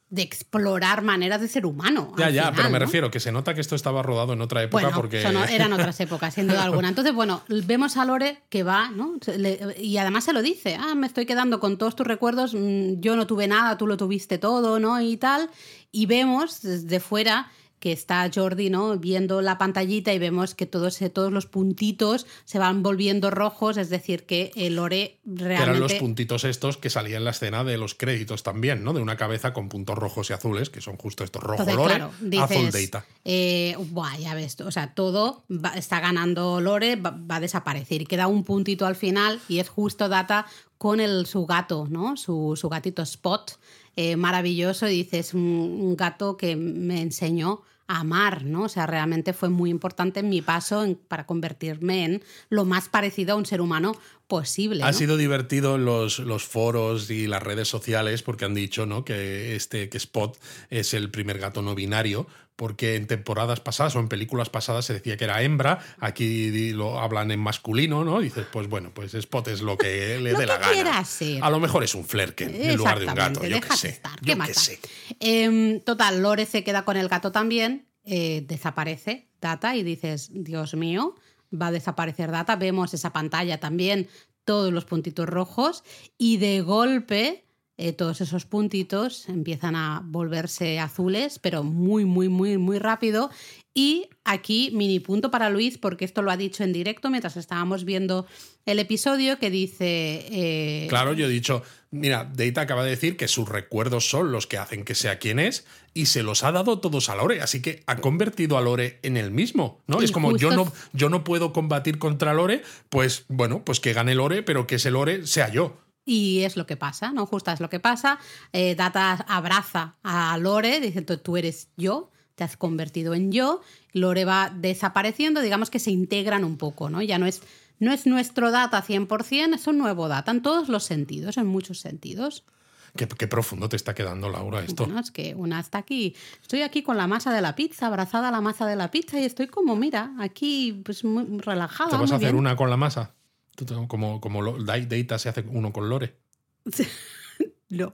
de explorar maneras de ser humano. Ya, ya, final, pero me ¿no? refiero que se nota que esto estaba rodado en otra época Bueno, porque. son- eran otras épocas, sin duda alguna. Entonces, bueno, vemos a Lore que va, ¿no? Le- y además se lo dice, ah, me estoy quedando con todos tus recuerdos, mm, yo no tuve nada, tú lo tuviste todo, ¿no? Y tal. Y vemos desde fuera que está Jordi, ¿no? Viendo la pantallita y vemos que todos, eh, todos los puntitos se van volviendo rojos, es decir, que el Lore que eran los realmente... puntitos estos que salían en la escena de los créditos también, ¿no? De una cabeza con puntos rojos y azules, que son justo estos rojo Entonces, Lore, claro, dices, azul Data. eh, buah, ya ves, o sea, todo va- está ganando Lore, va, va a desaparecer y queda un puntito al final y es justo Data con el, su gato, ¿no? Su, su gatito Spot, eh, maravilloso, y dices, un, un gato que me enseñó amar, ¿no? O sea, realmente fue muy importante en mi paso en- para convertirme en lo más parecido a un ser humano posible. Ha sido divertido los, los foros y las redes sociales porque han dicho ¿no? que, este, que Spot es el primer gato no binario, porque en temporadas pasadas o en películas pasadas se decía que era hembra, aquí lo hablan en masculino, ¿no? Dices, pues bueno, pues Spot es lo que le dé la gana. ser. A lo mejor es un flerken en lugar de un gato, yo qué sé. estar, yo ¿qué qué más da? sé. Em, total, Lore se queda con el gato también, eh, desaparece Data y dices, Dios mío, va a desaparecer Data. Vemos esa pantalla también, todos los puntitos rojos y de golpe eh, todos esos puntitos empiezan a volverse azules, pero muy, muy, muy, muy rápido. Y aquí, mini punto para Luis, porque esto lo ha dicho en directo mientras estábamos viendo el episodio, que dice... eh, Claro, yo he dicho, mira, Data acaba de decir que sus recuerdos son los que hacen que sea quien es y se los ha dado todos a Lore, así que ha convertido a Lore en el mismo, ¿no? Y es como yo no, yo no puedo combatir contra Lore, pues bueno, pues que gane Lore, pero que ese Lore sea yo. Y es lo que pasa, ¿no? Justo es lo que pasa. Eh, Data abraza a Lore diciendo, tú eres yo, te has convertido en yo. Lore va desapareciendo, digamos que se integran un poco, ¿no? Ya no es, no es nuestro Data 100%, es un nuevo Data en todos los sentidos, en muchos sentidos. Qué, qué profundo te está quedando, Laura, esto. Bueno, es que una está aquí. Estoy aquí con la masa de la pizza, abrazada a la masa de la pizza y estoy como, mira, aquí pues muy relajada. ¿Te vas a hacer bien. una con la masa? Como, como lo- Data se hace uno con Lore. No,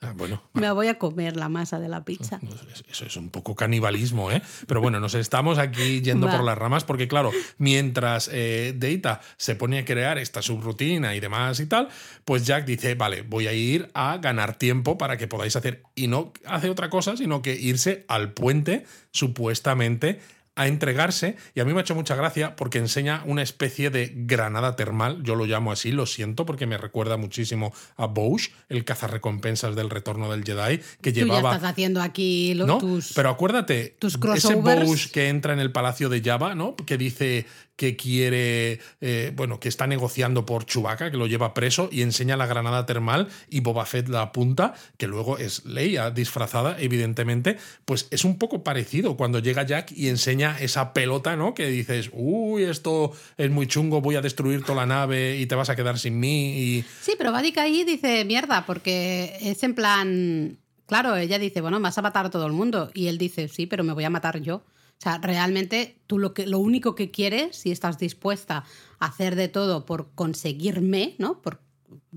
Ah, bueno, me voy a comer la masa de la pizza. Es- Eso es un poco canibalismo, ¿eh? Pero bueno, nos estamos aquí yendo Va. por las ramas porque, claro, mientras eh, Data se pone a crear esta subrutina y demás y tal, pues Jack dice, vale, voy a ir a ganar tiempo para que podáis hacer... Y no hace otra cosa, sino que irse al puente, supuestamente a entregarse y a mí me ha hecho mucha gracia porque enseña una especie de granada termal, yo lo llamo así, lo siento porque me recuerda muchísimo a Bouch, el cazarrecompensas del retorno del Jedi, que Tú llevaba ya estás haciendo aquí ¿no? tus... Pero acuérdate, tus ese. Bouch que entra en el palacio de Java, ¿no? Que dice que quiere, eh, bueno, que está negociando por Chewbacca, que lo lleva preso y enseña la granada termal y Boba Fett la apunta, que luego es Leia disfrazada, evidentemente, pues es un poco parecido cuando llega Jack y enseña esa pelota, ¿no? Que dices, uy, esto es muy chungo, voy a destruir toda la nave y te vas a quedar sin mí y... Sí, pero Vadik ahí dice mierda, porque es en plan. Claro, ella dice, bueno, vas a matar a todo el mundo. Y él dice, sí, pero me voy a matar yo. O sea, realmente tú lo, que, lo único que quieres, si estás dispuesta a hacer de todo por conseguirme, ¿no? Por,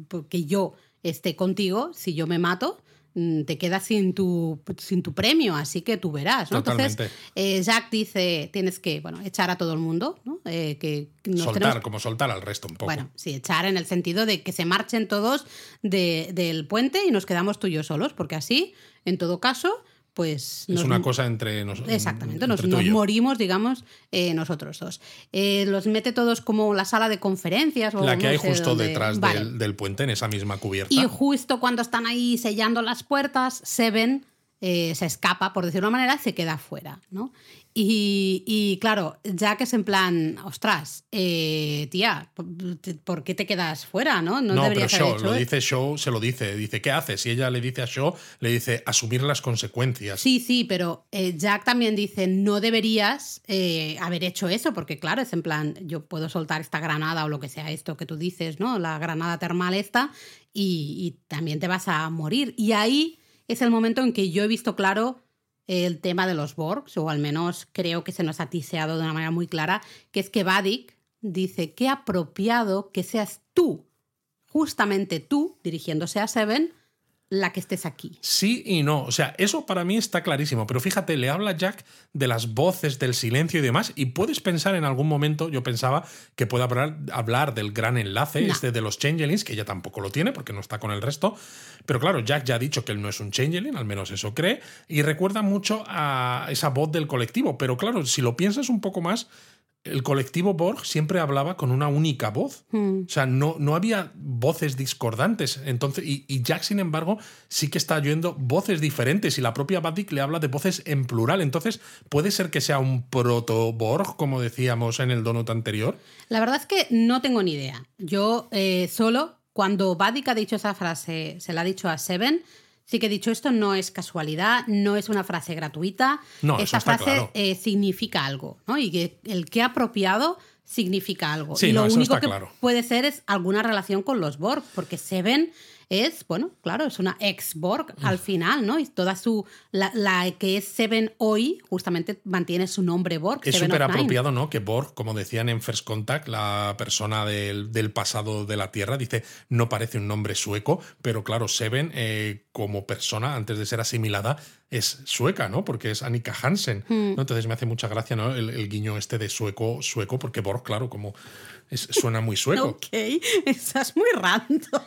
porque yo esté contigo, si yo me mato, mm, te quedas sin tu, sin tu premio, así que tú verás, ¿no? Entonces, Totalmente. eh, Jack dice, tienes que, bueno, echar a todo el mundo, ¿no? Eh, que nos soltar, tenemos como soltar al resto un poco. bueno, sí, echar en el sentido de que se marchen todos de- del puente y nos quedamos tú y yo solos, porque así, en todo caso, pues... es una cosa entre nosotros. Exactamente, nos, entre y morimos, digamos, eh, nosotros dos. Eh, los mete todos como la sala de conferencias. O La que no hay justo dónde. detrás Vale. del, del puente, en esa misma cubierta. Y justo cuando están ahí sellando las puertas, Seven eh, se escapa, por decirlo de una manera, se queda fuera, ¿no? Y, y, claro, Jack es en plan, ostras, eh, tía, ¿por- ¿por qué te quedas fuera, no? no, pero deberías haber Shaw, lo e- dice Shaw, se lo dice. Dice, ¿qué haces? Y ella le dice a Shaw, le dice, asumir las consecuencias. Sí, sí, pero eh, Jack también dice, no deberías eh, haber hecho eso, porque claro, es en plan, yo puedo soltar esta granada o lo que sea esto que tú dices, ¿no? La granada termal esta, y, y también te vas a morir. Y ahí es el momento en que yo he visto claro el tema de los Borgs, o al menos creo que se nos ha tiseado de una manera muy clara, que es que Vadik dice, qué apropiado que seas tú, justamente tú, dirigiéndose a Seven, la que estés aquí. Sí y no. O sea, eso para mí está clarísimo. Pero fíjate, le habla Jack de las voces, del silencio y demás. Y puedes pensar en algún momento, yo pensaba que puede hablar, hablar del gran enlace No. este de los changelings, que ella tampoco lo tiene porque no está con el resto. Pero claro, Jack ya ha dicho que él no es un changeling, al menos eso cree. Y recuerda mucho a esa voz del colectivo. Pero claro, si lo piensas un poco más, el colectivo Borg siempre hablaba con una única voz. Hmm. O sea, no, no había voces discordantes. Entonces, y, y Jack, sin embargo, sí que está oyendo voces diferentes. Y la propia Vadik le habla de voces en plural. Entonces, puede ser que sea un proto-Borg, como decíamos en el donut anterior. La verdad es que no tengo ni idea. Yo eh, solo, cuando Vadik ha dicho esa frase, se la ha dicho a Seven, sí que he dicho esto no es casualidad, no es una frase gratuita. No, Esta frase claro. eh, significa algo, ¿no? Y que el que ha apropiado significa algo. Sí, y lo no, único que claro. puede ser es alguna relación con los Borg, porque Seven es, bueno, claro, es una ex-Borg al final, ¿no? Y toda su. La, la que es Seven hoy, justamente mantiene su nombre Borg. Es súper apropiado, ¿no? Que Borg, como decían en First Contact, la persona del, del pasado de la Tierra, dice, no parece un nombre sueco, pero claro, Seven, eh, como persona, antes de ser asimilada, es sueca, ¿no? Porque es Annika Hansen. Hmm. ¿no? Entonces me hace mucha gracia, ¿no? El, el guiño este de sueco, sueco, porque Borg, claro, como es- suena muy sueco. Ok, estás muy random.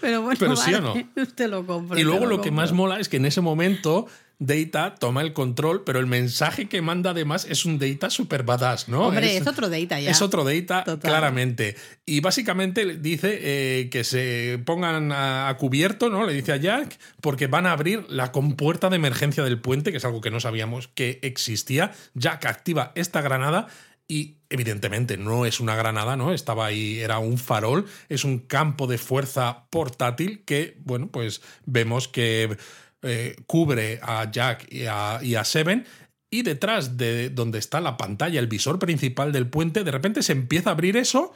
Pero bueno, Pero sí o vale, te lo compro. Y luego lo que más mola es que en ese momento Data toma el control, pero el mensaje que manda además es un Data super badass, ¿no? Hombre, es, otro data ya. Es otro Data, Total. claramente. Y básicamente dice eh, que se pongan a, a cubierto, ¿no? Le dice a Jack, porque van a abrir la compuerta de emergencia del puente, que es algo que no sabíamos que existía. Jack activa esta granada y evidentemente no es una granada, ¿no? Estaba ahí, era un farol, es un campo de fuerza portátil que, bueno, pues vemos que eh, cubre a Jack y a, Seven. Y detrás de donde está la pantalla, el visor principal del puente, de repente se empieza a abrir eso.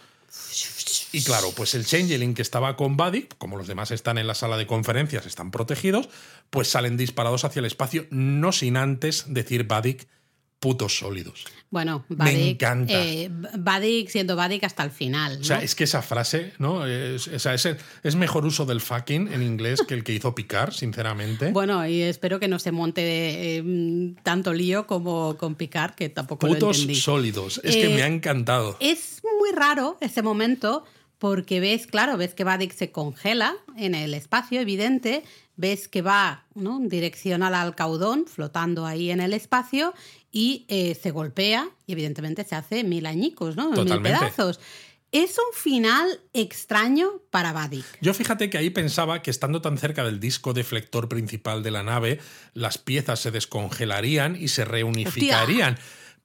Y claro, pues el Changeling que estaba con Buddy, como los demás están en la sala de conferencias, están protegidos, pues salen disparados hacia el espacio, no sin antes decir Buddy, putos sólidos. Bueno, Me encanta. eh, siendo Vadik hasta el final. O sea, es que esa frase, ¿no? Es, o sea, es, el- es mejor uso del fucking en inglés que el que hizo Picard, sinceramente. Bueno, y espero que no se monte eh, tanto lío como con Picard, que tampoco lo Putos entendí. sólidos. Es que Eh, me ha encantado. Es muy raro ese momento porque ves, claro, ves que Vadik se congela en el espacio, evidente, ves que va ¿no? en dirección al alcaudón, flotando ahí en el espacio, y eh, se golpea y evidentemente se hace mil añicos, ¿no? Mil pedazos. Es un final extraño para Vadik. Yo fíjate que ahí pensaba que estando tan cerca del disco deflector principal de la nave, las piezas se descongelarían y se reunificarían.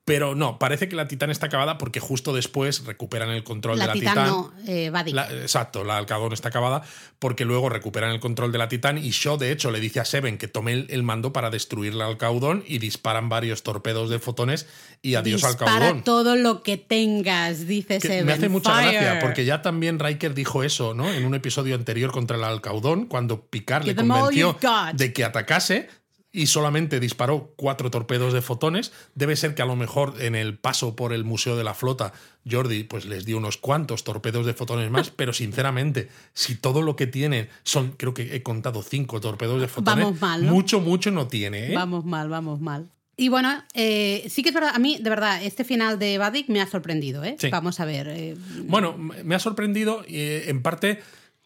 Pero no, parece que la Titán está acabada porque justo después recuperan el control La de la Titán, Titán. no, eh. La- exacto, la Alcadón está acabada porque luego recuperan el control de la Titán y Shaw de hecho le dice a Seven que tome el, el mando para destruir la Alcaudón y disparan varios torpedos de fotones y adiós Dispara Alcaudón. todo lo que tengas, dice Que Seven. me hace mucha Fire. gracia porque ya también Riker dijo eso, ¿no? En un episodio anterior contra el Alcaudón, cuando Picard le Give convenció de que atacase y solamente disparó cuatro torpedos de fotones. Debe ser que a lo mejor en el paso por el Museo de la Flota, Jordi pues les dio unos cuantos torpedos de fotones más, pero sinceramente, si todo lo que tiene son, creo que he contado cinco torpedos de fotones, Vamos mal, ¿no? mucho, mucho no tiene, ¿eh? Vamos mal, vamos mal. Y bueno, eh, sí que es verdad, a mí, de verdad, este final de Vadik me ha sorprendido, ¿eh? Sí. Vamos a ver. eh, Bueno, me ha sorprendido en parte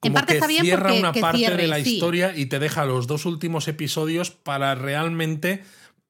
En como parte que está bien cierra porque- una que parte cierre, de la sí. historia y te deja los dos últimos episodios para realmente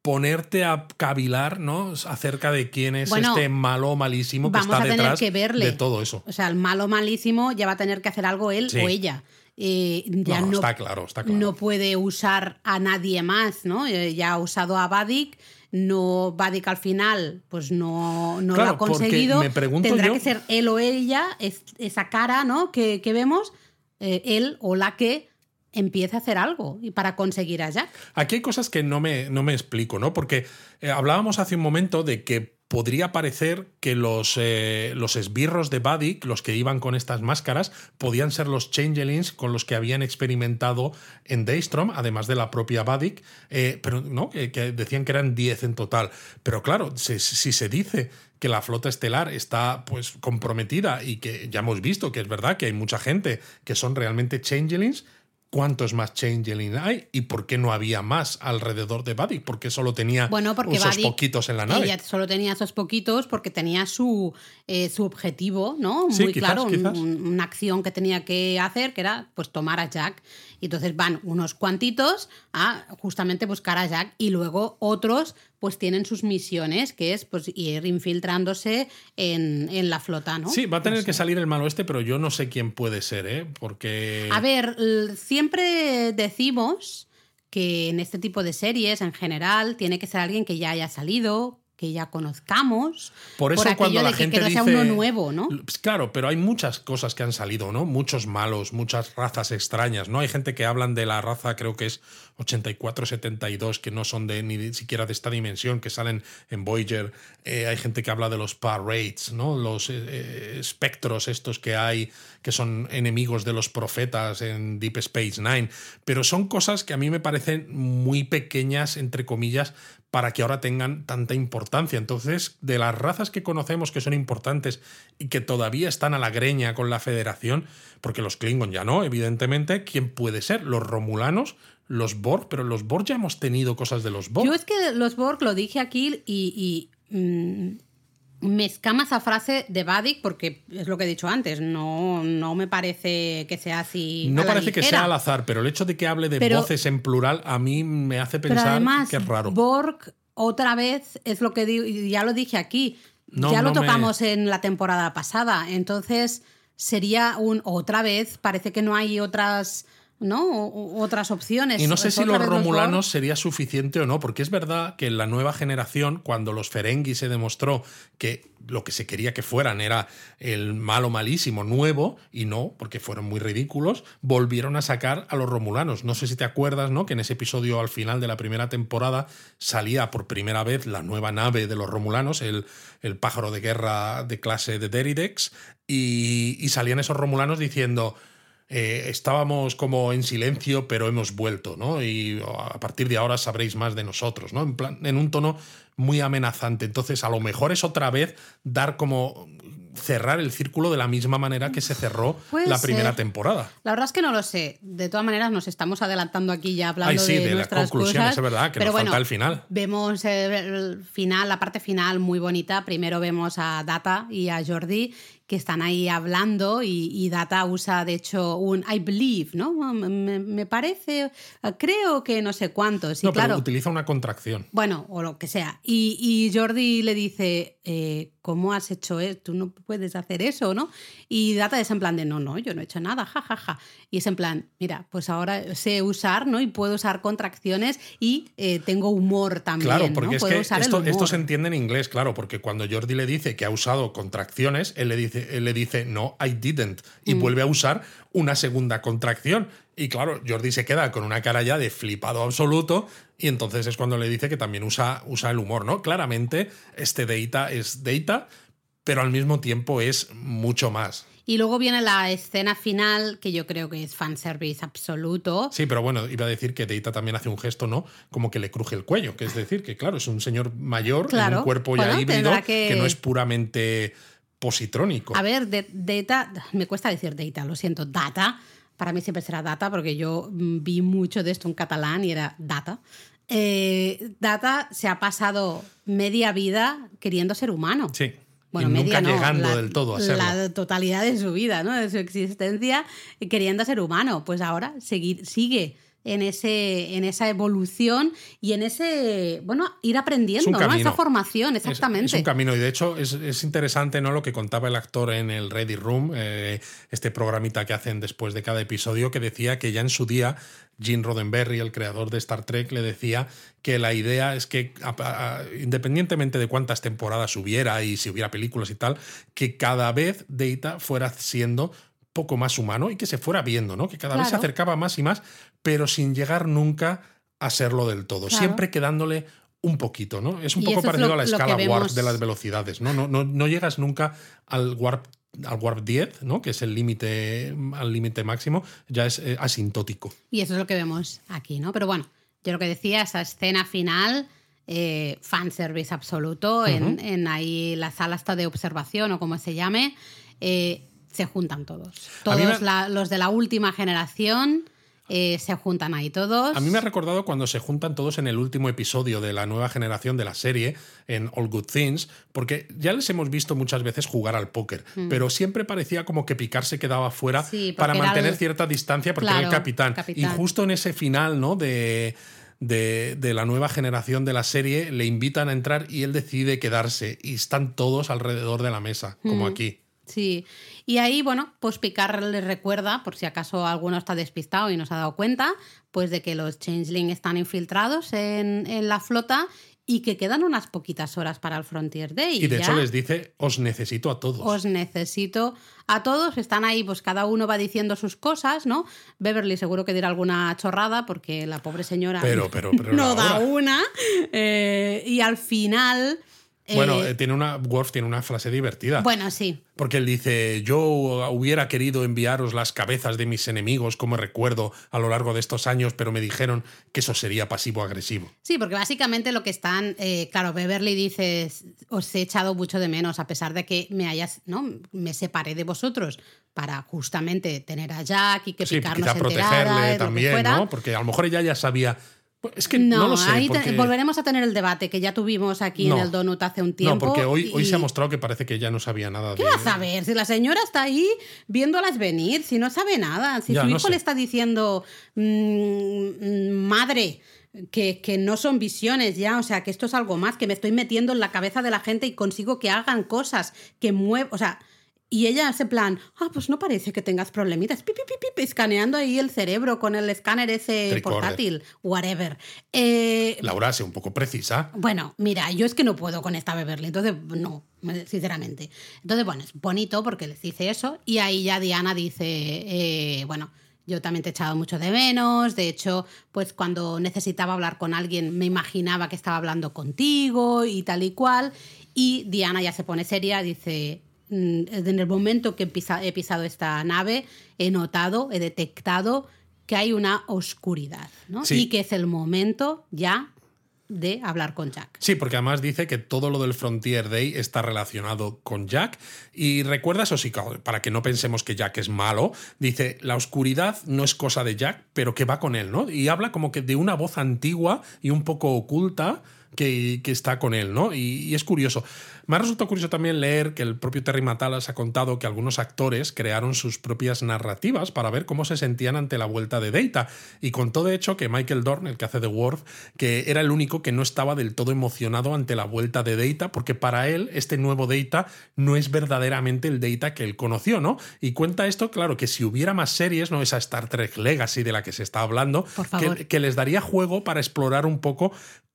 ponerte a cavilar, ¿no? Acerca de quién es Bueno, este malo malísimo que vamos está a tener detrás que verle. de todo eso. O sea, el malo malísimo ya va a tener que hacer algo él Sí. o ella. Eh, ya No, no, está claro, está claro. no puede usar a nadie más, ¿no? Eh, Ya ha usado a Vadik. No, Vadik al final, pues no, no Claro, lo ha conseguido. me pregunto Tendrá yo- que ser él o ella, es- esa cara, ¿no? Que, que vemos, eh, él o la que empieza a hacer algo y para conseguir a Jack. Aquí hay cosas que no me, no me explico, ¿no? Porque eh, hablábamos hace un momento de que podría parecer que los, eh, los esbirros de Vadik, los que iban con estas máscaras, podían ser los changelings con los que habían experimentado en Daystrom, además de la propia Vadik, eh, pero no, que decían que eran 10 en total. Pero claro, si, si se dice que la flota estelar está pues comprometida y que ya hemos visto que es verdad que hay mucha gente que son realmente changelings, ¿Cuántos más Changeling hay? ¿Y por qué no había más alrededor de Vadik? ¿Por qué solo tenía Bueno, porque esos poquitos en la nave? Ella solo tenía esos poquitos porque tenía su, eh, su objetivo, ¿no? Sí, Muy quizás, claro, un- quizás. un- una acción que tenía que hacer, que era pues tomar a Jack. Y entonces van unos cuantitos a justamente buscar a Jack y luego otros pues tienen sus misiones, que es pues ir infiltrándose en, en la flota, ¿no? Sí, va a tener Pues, que salir el malo este, pero yo no sé quién puede ser, ¿eh? Porque... A ver, siempre decimos que en este tipo de series, en general, tiene que ser alguien que ya haya salido, que ya conozcamos. Por eso cuando la de gente que no sea dice- uno nuevo, ¿no? Pues Claro, pero hay muchas cosas que han salido, ¿no? Muchos malos, muchas razas extrañas, ¿no? Hay gente que hablan de la raza, creo que es 84-72, que no son de ni siquiera de esta dimensión, que salen en Voyager. Eh, hay gente que habla de los Parades, ¿no? Los eh, eh, espectros estos que hay, que son enemigos de los profetas en Deep Space Nine. Pero son cosas que a mí me parecen muy pequeñas, entre comillas, para que ahora tengan tanta importancia. Entonces, de las razas que conocemos que son importantes y que todavía están a la greña con la Federación, porque los Klingon ya no, evidentemente, ¿quién puede ser? Los Romulanos, los Borg, pero los Borg ya hemos tenido cosas de los Borg. Yo es que los Borg lo dije aquí y, mm, me escama esa frase de Vadik porque es lo que he dicho antes, no, no me parece que sea así. No a la parece que sea al azar, pero el hecho de que hable de Pero- voces en plural a mí me hace pensar además, que es raro. Borg, otra vez, es lo que digo, ya lo dije aquí, No, ya lo no me- tocamos en la temporada pasada, entonces sería un otra vez, parece que no hay otras, ¿no? O- otras opciones. Y no sé si los romulanos sería suficiente o no, porque es verdad que en la nueva generación, cuando los Ferengi se demostró que lo que se quería que fueran era el malo malísimo nuevo, y no, porque fueron muy ridículos, volvieron a sacar a los romulanos. No sé si te acuerdas, ¿no? Que en ese episodio al final de la primera temporada salía por primera vez la nueva nave de los romulanos, el, el pájaro de guerra de clase de Deridex, y, y salían esos romulanos diciendo eh, estábamos como en silencio, pero hemos vuelto, ¿no? Y a partir de ahora sabréis más de nosotros, ¿no? En, plan, en un tono muy amenazante. Entonces, a lo mejor es otra vez dar como cerrar el círculo de la misma manera que se cerró Puede la primera ser. temporada. La verdad es que no lo sé. De todas maneras, nos estamos adelantando aquí ya hablando Ay, sí, de, de las conclusiones, cosas. es verdad, que Pero nos bueno, falta el final. Vemos eh, el final, la parte final muy bonita. Primero vemos a Data y a Jordi que están ahí hablando y, y Data usa de hecho un I believe, ¿no? Me, me parece, creo que no sé cuántos. Y no, claro, pero utiliza una contracción. bueno, o lo que sea. Y, y Jordi le dice, eh, ¿cómo has hecho eso? Tú no puedes hacer eso, ¿no? Y Data es en plan de, no, no, yo no he hecho nada, ja, ja, ja. Y es en plan, mira, pues ahora sé usar, ¿no? Y puedo usar contracciones y eh, tengo humor también, Claro, ¿no? porque es Puedo que usar el esto, se entiende en inglés, claro, porque cuando Jordi le dice que ha usado contracciones, él le dice, él le dice no, I didn't, Mm. y vuelve a usar una segunda contracción. Y claro, Jordi se queda con una cara ya de flipado absoluto, y entonces es cuando le dice que también usa, usa el humor, ¿no? Claramente, este data es data, pero al mismo tiempo es mucho más. Y luego viene la escena final, que yo creo que es fanservice absoluto. Sí, pero bueno, iba a decir que Data también hace un gesto, ¿no? Como que le cruje el cuello, que es decir, que claro, es un señor mayor en Claro. un cuerpo ya Bueno, híbrido que... que- no es puramente positrónico. A ver, data, me cuesta decir data, lo siento, data. Para mí siempre será data porque yo mm, vi mucho de esto en catalán y era data. Eh, data se ha pasado media vida queriendo ser humano. Sí. Bueno, y media nunca no, llegando la- del todo a serlo. La totalidad de su vida, ¿no? De su existencia queriendo ser humano. Pues ahora seguir, sigue en, ese, en esa evolución y en ese, bueno, ir aprendiendo, ¿no? camino. Esa formación, Es- exactamente. Es, un camino y de hecho es, es interesante ¿no? lo que contaba el actor en el Ready Room, eh, este programita que hacen después de cada episodio, que decía que ya en su día Gene Roddenberry, el creador de Star Trek, le decía que la idea es que independientemente de cuántas temporadas hubiera y si hubiera películas y tal, que cada vez Data fuera siendo poco más humano y que se fuera viendo, ¿no? Que cada vez se acercaba más y más, pero sin llegar nunca a serlo del todo, Claro. siempre quedándole un poquito, ¿no? Es un Y poco parecido lo- a la escala warp de las velocidades, ¿no? No, no, no llegas nunca al warp al warp 10, ¿no? que es el límite al límite máximo, ya es eh, asintótico. Y eso es lo que vemos aquí, ¿no? Pero bueno, yo lo que decía, esa escena final, eh, fanservice absoluto, en, en ahí la sala hasta de observación o como se llame, eh, se juntan todos. Todos me- la- los de la última generación eh, se juntan ahí todos. A mí me ha recordado cuando se juntan todos en el último episodio de la nueva generación de la serie, en All Good Things, porque ya les hemos visto muchas veces jugar al póker, pero siempre parecía como que Picard se quedaba fuera Mm. Sí, para mantener el- cierta distancia porque era el capitán. Y justo en ese final, ¿no? De, de, de la nueva generación de la serie, le invitan a entrar y él decide quedarse. Y están todos alrededor de la mesa, como Mm. aquí. Sí. Y ahí, bueno, pues Picard le recuerda, por si acaso alguno está despistado y no se ha dado cuenta, pues de que los Changeling están infiltrados en, en la flota y que quedan unas poquitas horas para el Frontier Day. Y de ya hecho les dice, os necesito a todos. os necesito a todos. Están ahí, pues cada uno va diciendo sus cosas, ¿no? Beverly seguro que dirá alguna chorrada porque la pobre señora Pero, pero, pero no da hora. una. Eh, y al final... eh, Bueno, eh, tiene una, Worf tiene una frase divertida. bueno, sí. Porque él dice, yo hubiera querido enviaros las cabezas de mis enemigos como recuerdo a lo largo de estos años, pero me dijeron que eso sería pasivo-agresivo. Sí, porque básicamente lo que están, eh, claro, Beverly dice, os he echado mucho de menos a pesar de que me hayas, ¿no? Me separé de vosotros para justamente tener a Jack y que Sí, Picard quizá protegerle que también. ¿no? Porque a lo mejor ella ya sabía Es que no, lo sé. ahí te- volveremos a tener el debate que ya tuvimos aquí No. en el Donut hace un tiempo. No, porque hoy, hoy se ha mostrado que parece que ella no sabía nada ¿Qué de. vas a ver? Si la señora está ahí viéndolas venir, si no sabe nada, si Ya, su hijo sé. le está diciendo "Mm, mm, madre. Que, que no son visiones ya, o sea, que esto es algo más, que me estoy metiendo en la cabeza de la gente y consigo que hagan cosas, que muevan, o sea, y ella hace plan, ah, pues no parece que tengas problemitas, pi, pi, pi, pi, escaneando ahí el cerebro con el escáner ese Tricorder. portátil, whatever. Eh, Laura, sea un poco precisa. bueno, mira, yo es que no puedo con esta Beverly, entonces no, sinceramente. Entonces, bueno, es bonito porque les dice eso y ahí ya Diana dice, eh, bueno, yo también te he echado mucho de menos, de hecho, pues cuando necesitaba hablar con alguien me imaginaba que estaba hablando contigo y tal y cual, y Diana ya se pone seria, dice, "Mm, en el momento que he pisa- he pisado esta nave, he notado, he detectado que hay una oscuridad, ¿no? Sí. Y que es el momento ya de hablar con Jack. Sí, porque además dice que todo lo del Frontier Day está relacionado con Jack. Y recuerda eso sí, para que no pensemos que Jack es malo, dice, la oscuridad no es cosa de Jack, pero que va con él, ¿no? Y habla como que de una voz antigua y un poco oculta que, que está con él, ¿no? Y, y es curioso. Me ha resultado curioso también leer que el propio Terry Matalas ha contado que algunos actores crearon sus propias narrativas para ver cómo se sentían ante la vuelta de Data. Y contó de hecho que Michael Dorn, el que hace The Worf, que era el único que no estaba del todo emocionado ante la vuelta de Data, porque para él este nuevo Data no es verdaderamente el Data que él conoció, ¿no? Y cuenta esto, claro, que si hubiera más series, ¿no? Esa Star Trek Legacy de la que se está hablando, que les daría juego para explorar un poco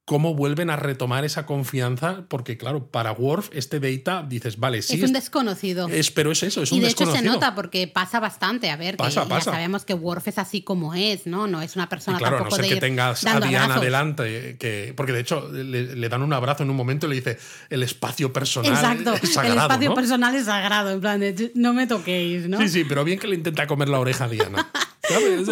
cómo vuelven a retomar esa confianza, porque claro, para Worf este Data dices, vale, sí, es un es- desconocido. es- pero es eso, es y un de hecho se desconocido. nota porque pasa bastante. A ver, que Pasa, ya pasa. sabemos que Worf es así como es, ¿no? No es una Y persona claro, a no tampoco ser de que tengas a Diana abrazos. delante, que, porque de hecho le, le dan un abrazo en un momento y le dice el espacio personal Exacto, es sagrado, el espacio ¿no? personal es sagrado, en plan de no me toquéis, ¿no? Sí, sí, pero bien que le intenta comer la oreja a Diana.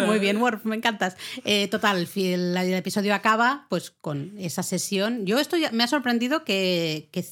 Muy bien, Worf, me encantas. Eh, total, el, el- episodio acaba pues con esa sesión. Yo esto ya- me ha sorprendido que, que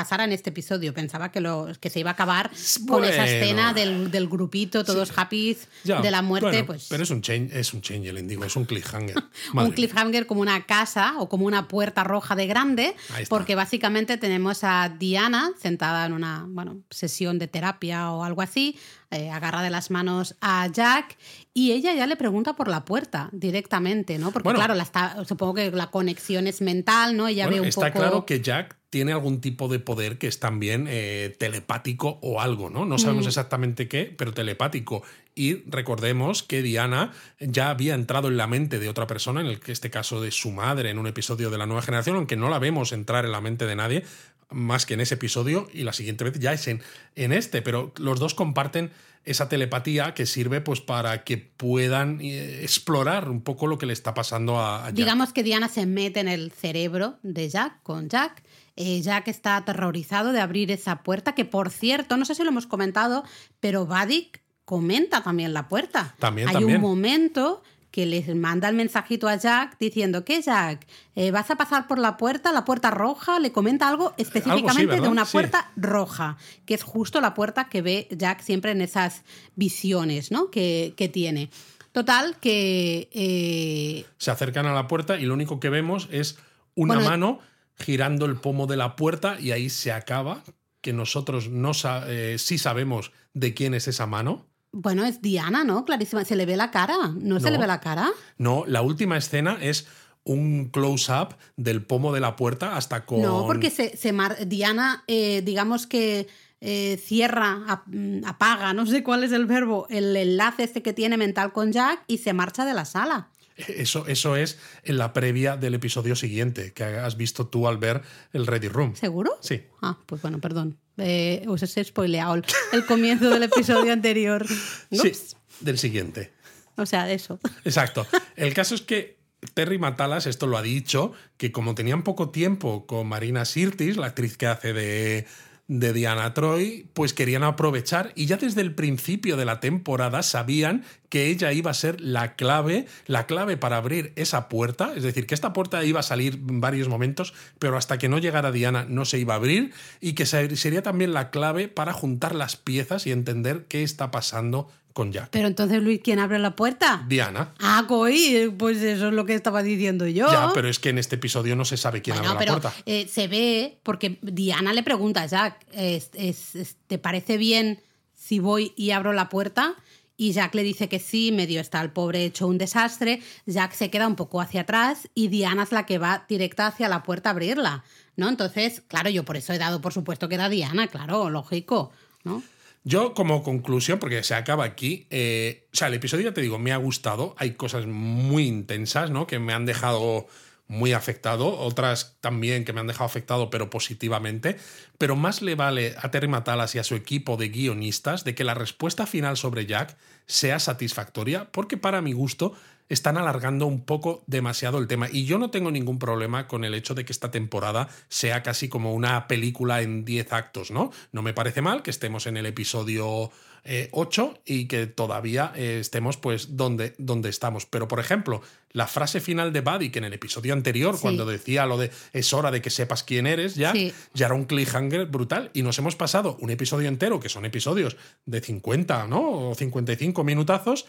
pasara en este episodio. Pensaba que, lo, que se iba a acabar con esa escena del, del grupito, todos happy de la muerte. bueno, pues Pero es un change, es un changeling, digo, es un cliffhanger. Un cliffhanger como una casa o como una puerta roja de grande, porque básicamente tenemos a Diana sentada en una bueno, sesión de terapia o algo así, eh, agarra de las manos a Jack y ella ya le pregunta por la puerta directamente, ¿no? Porque Bueno. claro, la está, supongo que la conexión es mental, ¿no? Ella Bueno, ve un está poco... claro que Jack tiene algún tipo de poder que es también eh, telepático o algo, ¿no? No sabemos Mm. exactamente qué, pero telepático. Y recordemos que Diana ya había entrado en la mente de otra persona, en el este caso de su madre, en un episodio de la nueva generación, aunque no la vemos entrar en la mente de nadie, más que en ese episodio, y la siguiente vez ya es en, en este, pero los dos comparten esa telepatía que sirve pues para que puedan eh, explorar un poco lo que le está pasando a, a Jack. Digamos que Diana se mete en el cerebro de Jack con Jack. Eh, Jack está aterrorizado de abrir esa puerta, que por cierto, no sé si lo hemos comentado, pero Vadik comenta también la puerta. También, Hay también. un momento que les manda el mensajito a Jack diciendo que Jack, Eh, vas a pasar por la puerta, la puerta roja, le comenta algo específicamente de una Sí. puerta roja, que es justo la puerta que ve Jack siempre en esas visiones ¿no? que, que tiene. Total, que eh, se acercan a la puerta y lo único que vemos es una Bueno, mano girando el pomo de la puerta y ahí se acaba, que nosotros no eh, sí sabemos de quién es esa mano. Bueno, es Diana, ¿no? Clarísima. ¿Se le ve la cara? ¿No, se le ve la cara? No, la última escena es un close-up del pomo de la puerta hasta con... No, porque se, se mar- Diana, eh, digamos que eh, cierra, mm, apaga, no sé cuál es el verbo, el enlace este que tiene mental con Jack y se marcha de la sala. Eso, eso es en la previa del episodio siguiente, que has visto tú al ver el Ready Room. ¿Seguro? Sí. Ah, pues bueno, perdón. Eh, os he spoileado el, comienzo del episodio anterior. Sí, del siguiente. O sea, eso. Exacto. El caso es que Terry Matalas, esto lo ha dicho, que como tenían poco tiempo con Marina Sirtis, la actriz que hace de, de Diana Troy, pues querían aprovechar y ya desde el principio de la temporada sabían que ella iba a ser la clave, la clave para abrir esa puerta, es decir, que esta puerta iba a salir en varios momentos, pero hasta que no llegara Diana no se iba a abrir y que ser- sería también la clave para juntar las piezas y entender qué está pasando con Jack. Pero entonces, Luis, ¿quién abre la puerta? Diana. Ah, coy, pues eso es lo que estaba diciendo yo. Ya, pero es que en este episodio no se sabe quién Bueno, abre pero la puerta. eh, se ve, porque Diana le pregunta a Jack, es- es- es- ¿te parece bien si voy y abro la puerta? Y Jack le dice que sí, medio está el pobre hecho un desastre. Jack se queda un poco hacia atrás y Diana es la que va directa hacia la puerta a abrirla, ¿no? Entonces, claro, yo por eso he dado por supuesto que era Diana, claro, lógico, ¿no? Yo, como conclusión, porque se acaba aquí, eh, o sea, el episodio, ya te digo, me ha gustado. Hay cosas muy intensas, ¿no? Que me han dejado muy afectado, otras también que me han dejado afectado, pero positivamente. Pero más le vale a Terry Matalas y a su equipo de guionistas de que la respuesta final sobre Jack sea satisfactoria, porque para mi gusto están alargando un poco demasiado el tema. Y yo no tengo ningún problema con el hecho de que esta temporada sea casi como una película en 10 actos, ¿no? No me parece mal que estemos en el episodio eh, 8 y que todavía eh, estemos pues donde, donde estamos. Pero, por ejemplo, la frase final de Buddy, que en el episodio anterior, Sí. cuando decía lo de es hora de que sepas quién eres, ya, Sí. ya era un cliffhanger brutal. Y nos hemos pasado un episodio entero, que son episodios de 50, ¿no? O 55 minutazos,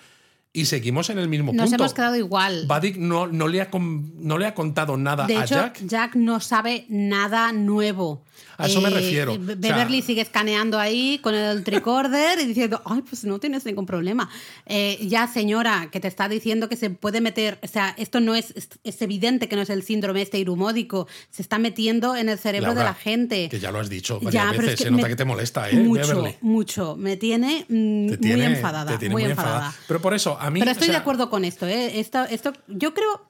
y seguimos en el mismo Nos punto. hemos quedado igual. Buddy no, no, le ha no le ha contado nada De a hecho, Jack. no sabe nada nuevo. A eso me Eh, refiero. Be- O sea- Beverly sigue escaneando ahí con el tricorder y diciendo, ay, pues no tienes ningún problema. Eh, ya, señora, que te está diciendo que se puede meter, o sea, esto no es, es, evidente que no es el síndrome este irumódico, se está metiendo en el cerebro de Laura, la gente. Que ya lo has dicho varias Ya, pero veces. es que Se nota me- que te molesta, ¿eh? Mucho, Beverly. mucho. Me tiene, mm, Te tiene- muy enfadada, te tiene muy, muy enfadada. enfadada. Pero por eso, a mí. Pero o estoy sea, de acuerdo con esto, ¿eh? Esto, esto, yo creo.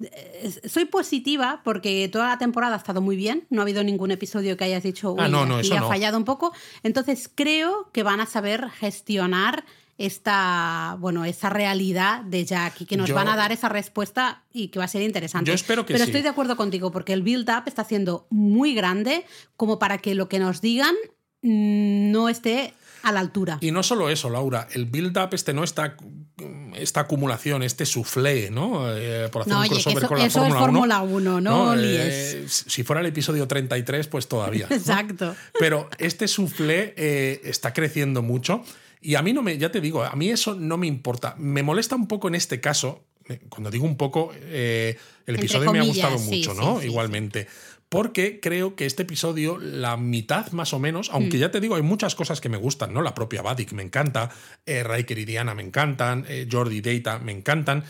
eh, Soy positiva porque toda la temporada ha estado muy bien. No ha habido ningún episodio que hayas dicho, uy, Ah, no, no, eso ha no. fallado un poco. Entonces creo que van a saber gestionar esta, bueno, esa realidad de Jack y que nos Yo- van a dar esa respuesta y que va a ser interesante. Yo espero que Pero sí. estoy de acuerdo contigo porque el build-up está siendo muy grande como para que lo que nos digan mm, no esté a la altura. Y no solo eso, Laura, el build-up este no está esta acumulación, este soufflé, ¿no? Eh, por hacer No, un oye, que crossover eso- con la Fórmula 1. Fórmula 1, no Eh, si fuera el episodio 33, pues todavía. ¿no? Exacto. Pero este soufflé eh, está creciendo mucho y a mí no me, ya te digo, a mí eso no me importa. Me molesta un poco en este caso, cuando digo un poco, eh, el Entre episodio me ha comillas, gustado sí, mucho, sí, ¿no? sí, Igualmente. Porque creo que este episodio, la mitad más o menos, Mm. aunque ya te digo, hay muchas cosas que me gustan, ¿no? La propia Vadik me encanta, eh, Riker y Diana me encantan, eh, Jordi y Data me encantan,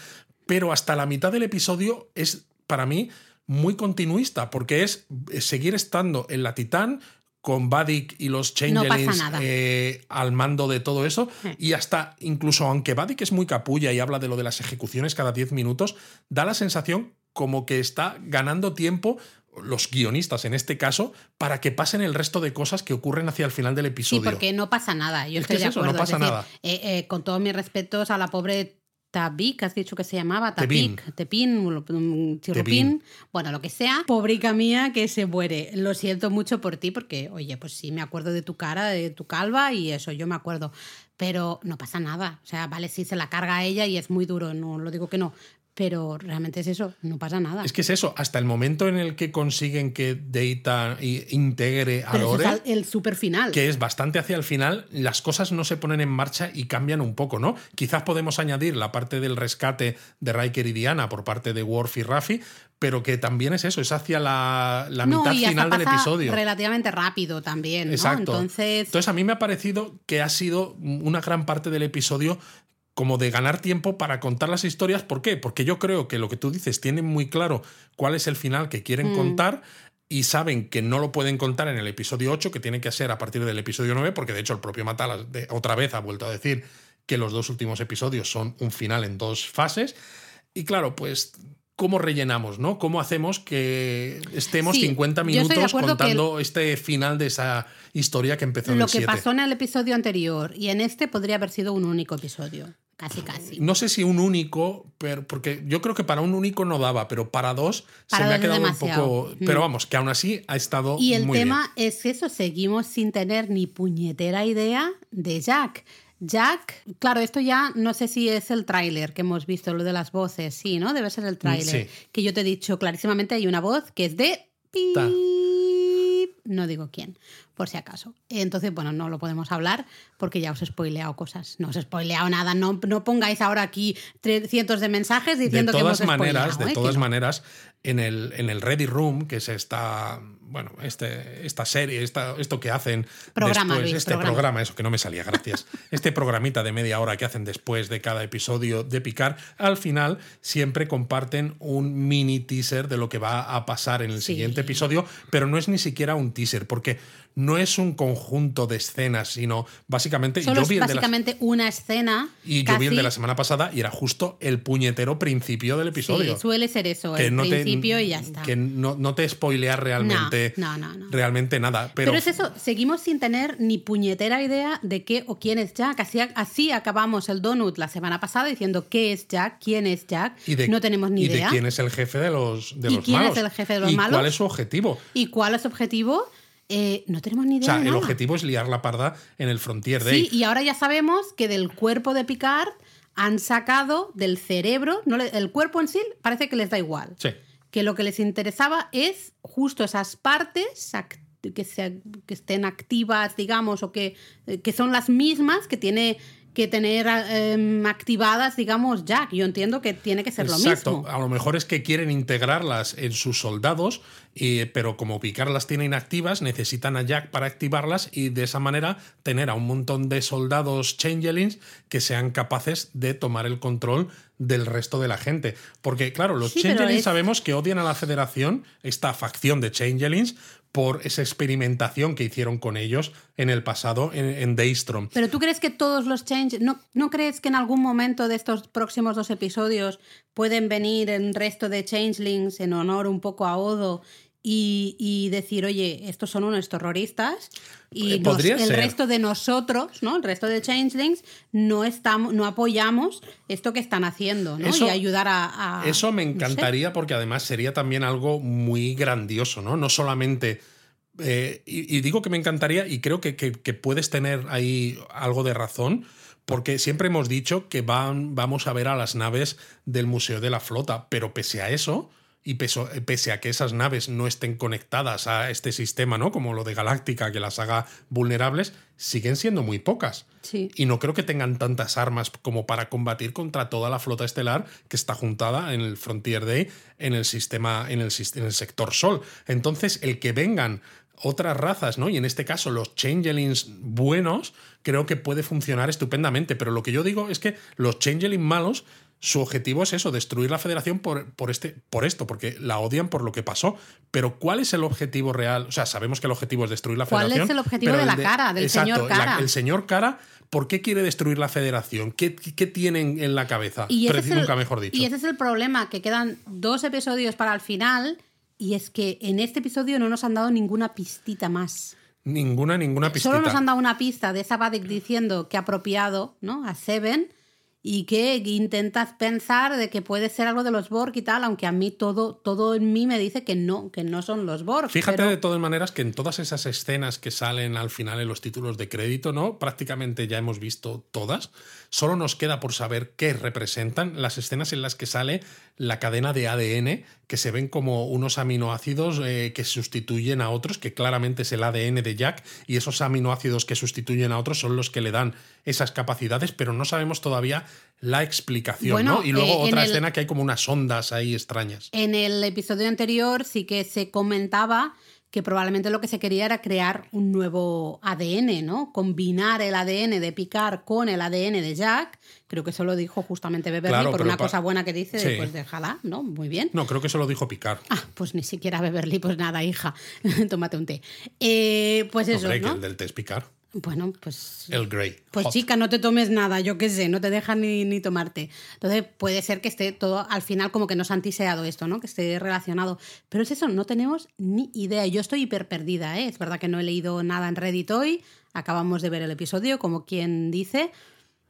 pero hasta la mitad del episodio es, para mí, muy continuista, porque es eh, seguir estando en la Titán con Vadik y los Changelings eh, al mando de todo eso. Y hasta, incluso aunque Vadik es muy capulla y habla de lo de las ejecuciones cada 10 minutos, da la sensación como que está ganando tiempo los guionistas en este caso para que pasen el resto de cosas que ocurren hacia el final del Sí, episodio. porque no pasa nada. Yo Es que estoy es de eso, no acuerdo. Es pasa decir, nada. eh, eh, con todos mis respetos a la pobre Tabik, has dicho que se llamaba. Tabik, Tepin, un Tevin. chirrupín, bueno, lo que sea. Pobrica mía que se muere. Lo siento mucho por ti porque, oye, pues sí, me acuerdo de tu cara, de tu calva y eso, yo me acuerdo. Pero no pasa nada. O sea, vale, sí se la carga a ella y es muy duro, no lo digo que no. Pero realmente es eso, no pasa nada. Es que es eso, hasta el momento en el que consiguen que Data integre a Pero eso Lore, es el super final. que es bastante hacia el final, las cosas no se ponen en marcha y cambian un poco, ¿no? Quizás podemos añadir la parte del rescate de Riker y Diana por parte de Worf y Raffi, pero que también es eso, es hacia la, la No, mitad y final del episodio. Relativamente rápido también, ¿no? Exacto. Entonces, Entonces a mí me ha parecido que ha sido una gran parte del episodio como de ganar tiempo para contar las historias. ¿Por qué? Porque yo creo que lo que tú dices tienen muy claro cuál es el final que quieren Mm. contar y saben que no lo pueden contar en el episodio 8, que tiene que ser a partir del episodio 9, porque de hecho el propio Matalas otra vez ha vuelto a decir que los dos últimos episodios son un final en dos fases. Y claro, pues ¿cómo rellenamos, no? ¿Cómo hacemos que estemos Sí, 50 yo estoy de minutos que el- contando este final de esa historia que empezó en lo el que 7? pasó en el episodio anterior y en este podría haber sido un único episodio. Casi, casi. No sé si un único, pero porque yo creo que para un único no daba, pero para dos Para se me ha quedado un poco. Mm. Pero vamos, que aún así ha estado. Y el muy tema es eso, seguimos sin tener ni puñetera idea de Jack. Jack, claro, esto ya no sé si es el tráiler que hemos visto, lo de las voces, sí, ¿no? Debe ser el tráiler. Sí. Que yo te he dicho clarísimamente, hay una voz que es de... Ta. pip. no digo quién, por si acaso. Entonces, bueno, no lo podemos hablar porque ya os he spoileado cosas. No os he spoileado nada, no, no pongáis ahora aquí cientos de mensajes diciendo de todas que hemos maneras, De ¿eh? todas Que no. maneras, en el, en el Ready Room, que es esta, bueno, este, esta serie, esta, esto que hacen Programa, después, Luis, este programa. programa, eso que no me salía, gracias. este programita de media hora que hacen después de cada episodio de Picar, al final siempre comparten un mini teaser de lo que va a pasar en el Sí. siguiente episodio, pero no es ni siquiera un teaser, porque no es un conjunto de escenas, sino básicamente Solo yo vi es de la- básicamente una escena. y yo vi el de la semana pasada y era justo el puñetero principio del episodio. Sí, suele ser eso, que el no te- principio y ya está. Que no, no te spoilea realmente, No, no, realmente nada. Pero, Pero, es eso, seguimos sin tener ni puñetera idea de qué o quién es Jack. Así, así acabamos el donut la semana pasada diciendo qué es Jack, quién es Jack. y de, no tenemos ni y idea. de quién es el jefe de los, de ¿Y los quién es malos. el jefe de los y malos? cuál es su objetivo. ¿Y cuál es su objetivo? Eh, no tenemos ni O idea. sea, de el nada. objetivo es liar la parda en el Frontier Day. Sí, y ahora ya sabemos que del cuerpo de Picard han sacado del cerebro, no le- el cuerpo en sí parece que les da igual. Sí. Que lo que les interesaba es justo esas partes que, se- que estén activas, digamos, o que, que son las mismas que tiene que tener em, activadas, digamos, Jack. Yo entiendo que tiene que ser Exacto. lo mismo. A lo mejor es que quieren integrarlas en sus soldados, pero como Picard las tiene inactivas, necesitan a Jack para activarlas y de esa manera tener a un montón de soldados changelings que sean capaces de tomar el control del resto de la gente. Porque, claro, los Sí, changelings es- sabemos que odian a la Federación, esta facción de changelings, por esa experimentación que hicieron con ellos en el pasado en, en Daystrom. Pero tú crees que todos los change, ¿no, ¿no crees que en algún momento de estos próximos dos episodios pueden venir el resto de changelings en honor un poco a Odo y, y decir, oye, estos son unos terroristas y Eh, nos- el ser. resto de nosotros, ¿no? El resto de changelings no estamos, no apoyamos esto que están haciendo, ¿no? Eso- y ayudar a, a- Eso me no sé. encantaría porque además sería también algo muy grandioso, ¿no? No solamente... eh, y, y digo que me encantaría y creo que, que- que puedes tener ahí algo de razón, porque siempre hemos dicho que van, vamos a ver a las naves del Museo de la Flota, pero pese a eso, y peso- pese a que esas naves no estén conectadas a este sistema, ¿no? Como lo de Galáctica, que las haga vulnerables, siguen siendo muy pocas. Sí. Y no creo que tengan tantas armas como para combatir contra toda la flota estelar que está juntada en el Frontier Day en el sistema, en el, sis- en el sector Sol. Entonces, el que vengan otras razas, ¿no? Y en este caso, los changelings buenos, creo que puede funcionar estupendamente. Pero lo que yo digo es que los changelings malos. Su objetivo es eso, destruir la federación por, por, este, por esto, porque la odian por lo que pasó. Pero ¿cuál es el objetivo real? O sea, sabemos que el objetivo es destruir la ¿Cuál es federación. el objetivo de la cara, del señor la- Cara? el señor Cara, ¿por qué quiere destruir la federación? ¿Qué, qué tienen en la cabeza? Y ese, Pero es el, nunca mejor dicho. y ese es el problema, que quedan dos episodios para el final y es que en este episodio no nos han dado ninguna pistita más. Ninguna, ninguna pistita. Solo nos han dado una pista de Sabadik diciendo que ha apropiado ¿no? a Seven y que intentas pensar de que puede ser algo de los Borg y tal, aunque a mí todo, todo en mí me dice que no, que no son los Borg. Fíjate pero- de todas maneras que en todas esas escenas que salen al final en los títulos de crédito, ¿no? Prácticamente ya hemos visto todas. Solo nos queda por saber qué representan las escenas en las que sale la cadena de ADN, que se ven como unos aminoácidos eh, que sustituyen a otros, que claramente es el ADN de Jack, y esos aminoácidos que sustituyen a otros son los que le dan esas capacidades, pero no sabemos todavía la explicación, Bueno, ¿no? Y luego eh, otra el- escena que hay como unas ondas ahí extrañas. En el episodio anterior sí que se comentaba que probablemente lo que se quería era crear un nuevo ADN, ¿no? Combinar el ADN de Picard con el ADN de Jack. Creo que eso lo dijo justamente Beverly Claro, por una cosa buena que dice, Sí. pues déjala, ¿no? Muy bien. No, creo que eso lo dijo Picard. Ah, pues ni siquiera Beverly, pues nada, hija, tómate un té. Eh, pues eso, Hombre, que ¿no? el del test Picard. Bueno, pues El Grey. pues Hot. chica, no te tomes nada, yo qué sé, no te dejan ni, ni tomarte. Entonces puede ser que esté todo al final como que nos han tiseado esto, ¿no? Que esté relacionado. Pero es eso, no tenemos ni idea. Yo estoy hiper perdida, ¿eh? Es verdad que no he leído nada en Reddit hoy. Acabamos de ver el episodio, como quien dice.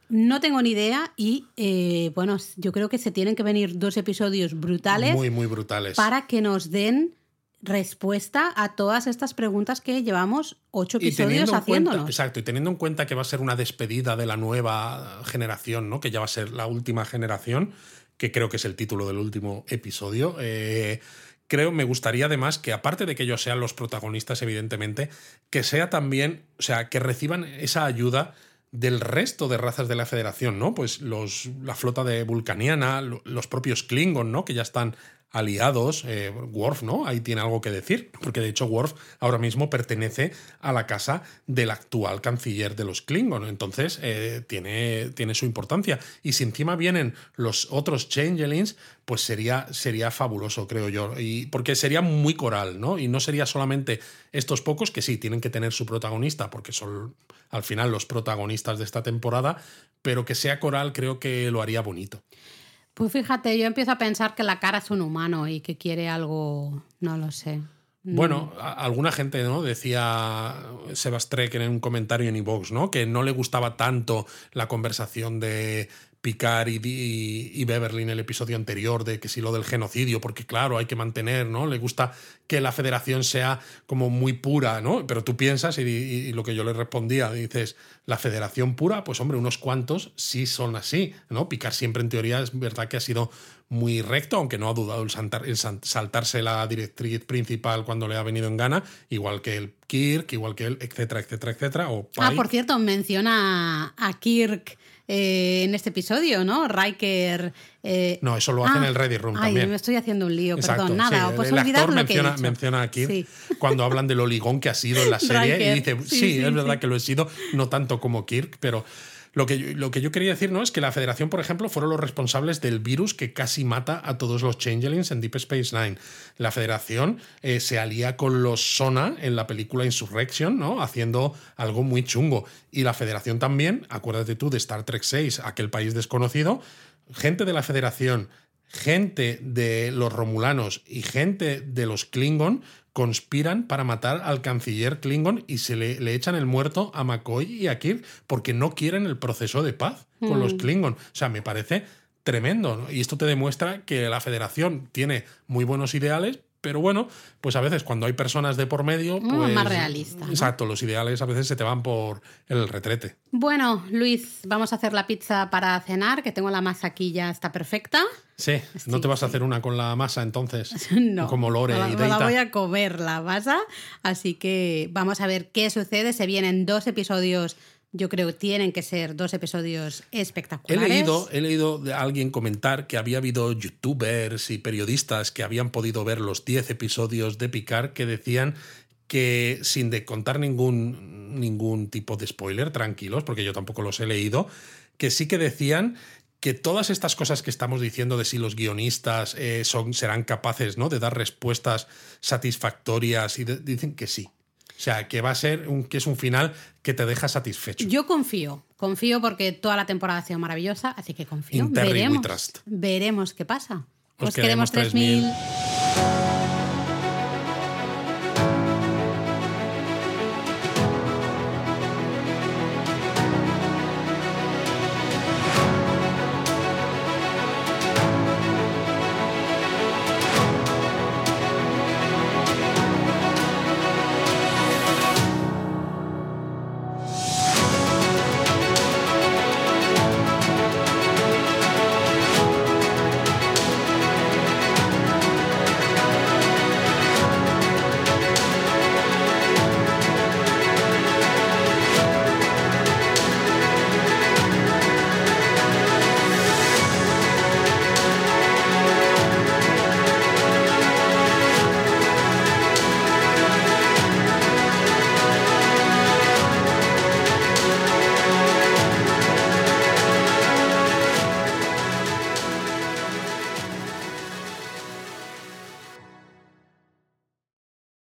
No tengo ni idea y, eh, bueno, yo creo que se tienen que venir dos episodios brutales Muy, muy brutales. para que nos den respuesta a todas estas preguntas que llevamos ocho episodios cuenta, haciéndonos. exacto, y teniendo en cuenta que va a ser una despedida de la nueva generación, ¿no? Que ya va a ser la última generación, que creo que es el título del último episodio. eh, creo, me gustaría además que aparte de que ellos sean los protagonistas, evidentemente, que sea también, o sea, que reciban esa ayuda del resto de razas de la Federación, ¿no? Pues los, la flota de Vulcaniana, los propios Klingon, ¿no? Que ya están aliados, eh, Worf, ¿no? Ahí tiene algo que decir, porque de hecho Worf ahora mismo pertenece a la casa del actual canciller de los Klingon, entonces eh, tiene, tiene su importancia. Y si encima vienen los otros Changelings, pues sería, sería fabuloso, creo yo, y porque sería muy coral, ¿no? Y no sería solamente estos pocos que sí, tienen que tener su protagonista, porque son al final los protagonistas de esta temporada, pero que sea coral creo que lo haría bonito. Pues fíjate, yo empiezo a pensar que la cara es un humano y que quiere algo, no lo sé. Bueno, alguna gente ¿no? decía Sebastrek en un comentario en iVox, ¿no? Que no le gustaba tanto la conversación de Picard y, y, Beverly en el episodio anterior de que si lo del genocidio, porque claro, hay que mantener, ¿no? Le gusta que la federación sea como muy pura, ¿no? Pero tú piensas, y, lo que yo le respondía, dices, la federación pura, pues hombre, unos cuantos sí son así, ¿no? Picard siempre en teoría es verdad que ha sido muy recto, aunque no ha dudado en, saltarse la directriz principal cuando le ha venido en gana, igual que el Kirk, igual que él, etcétera, etcétera, etcétera. O ah, por cierto, menciona a Kirk eh, en este episodio, ¿no? Riker. Eh, no, eso lo hace en el Ready Room ay, también. me estoy haciendo un lío, perdón. Nada, pues el actor menciona, que menciona aquí cuando hablan del oligón que ha sido en la serie y dice, sí, es verdad que lo he sido, no tanto como Kirk, pero lo que, yo, lo que yo quería decir ¿no? es que la Federación, por ejemplo, fueron los responsables del virus que casi mata a todos los Changelings en Deep Space Nine. La Federación eh, se alía con los Sona en la película Insurrection, ¿no? haciendo algo muy chungo. Y la Federación también, acuérdate tú de Star Trek 6, aquel país desconocido, gente de la Federación, gente de los Romulanos y gente de los Klingon conspiran para matar al canciller Klingon y se le, echan el muerto a McCoy y a Kirk porque no quieren el proceso de paz con los mm. Klingon. O sea, me parece tremendo. Y esto te demuestra que la federación tiene muy buenos ideales, pero bueno, pues a veces cuando hay personas de por medio, pues, más realista. Exacto, los ideales a veces se te van por el retrete. Bueno, Luis, vamos a hacer la pizza para cenar, que tengo la masa aquí ya está perfecta. Sí, no te vas a hacer una con la masa entonces. no. Como Lore y Deita. la voy a comer la masa, así que vamos a ver qué sucede. Se vienen dos episodios yo creo que tienen que ser dos episodios espectaculares. He leído, he leído de alguien comentar que había habido youtubers y periodistas que habían podido ver los 10 episodios de Picard que decían que sin de contar ningún, ningún tipo de spoiler, tranquilos, porque yo tampoco los he leído, que sí que decían que todas estas cosas que estamos diciendo de si los guionistas eh, son, serán capaces ¿no? de dar respuestas satisfactorias, y dicen que sí, o sea, que va a ser un, que es un final que te deja satisfecho. Yo confío, confío porque toda la temporada ha sido maravillosa, así que confío. veremos, veremos qué pasa. Os, queremos 3000.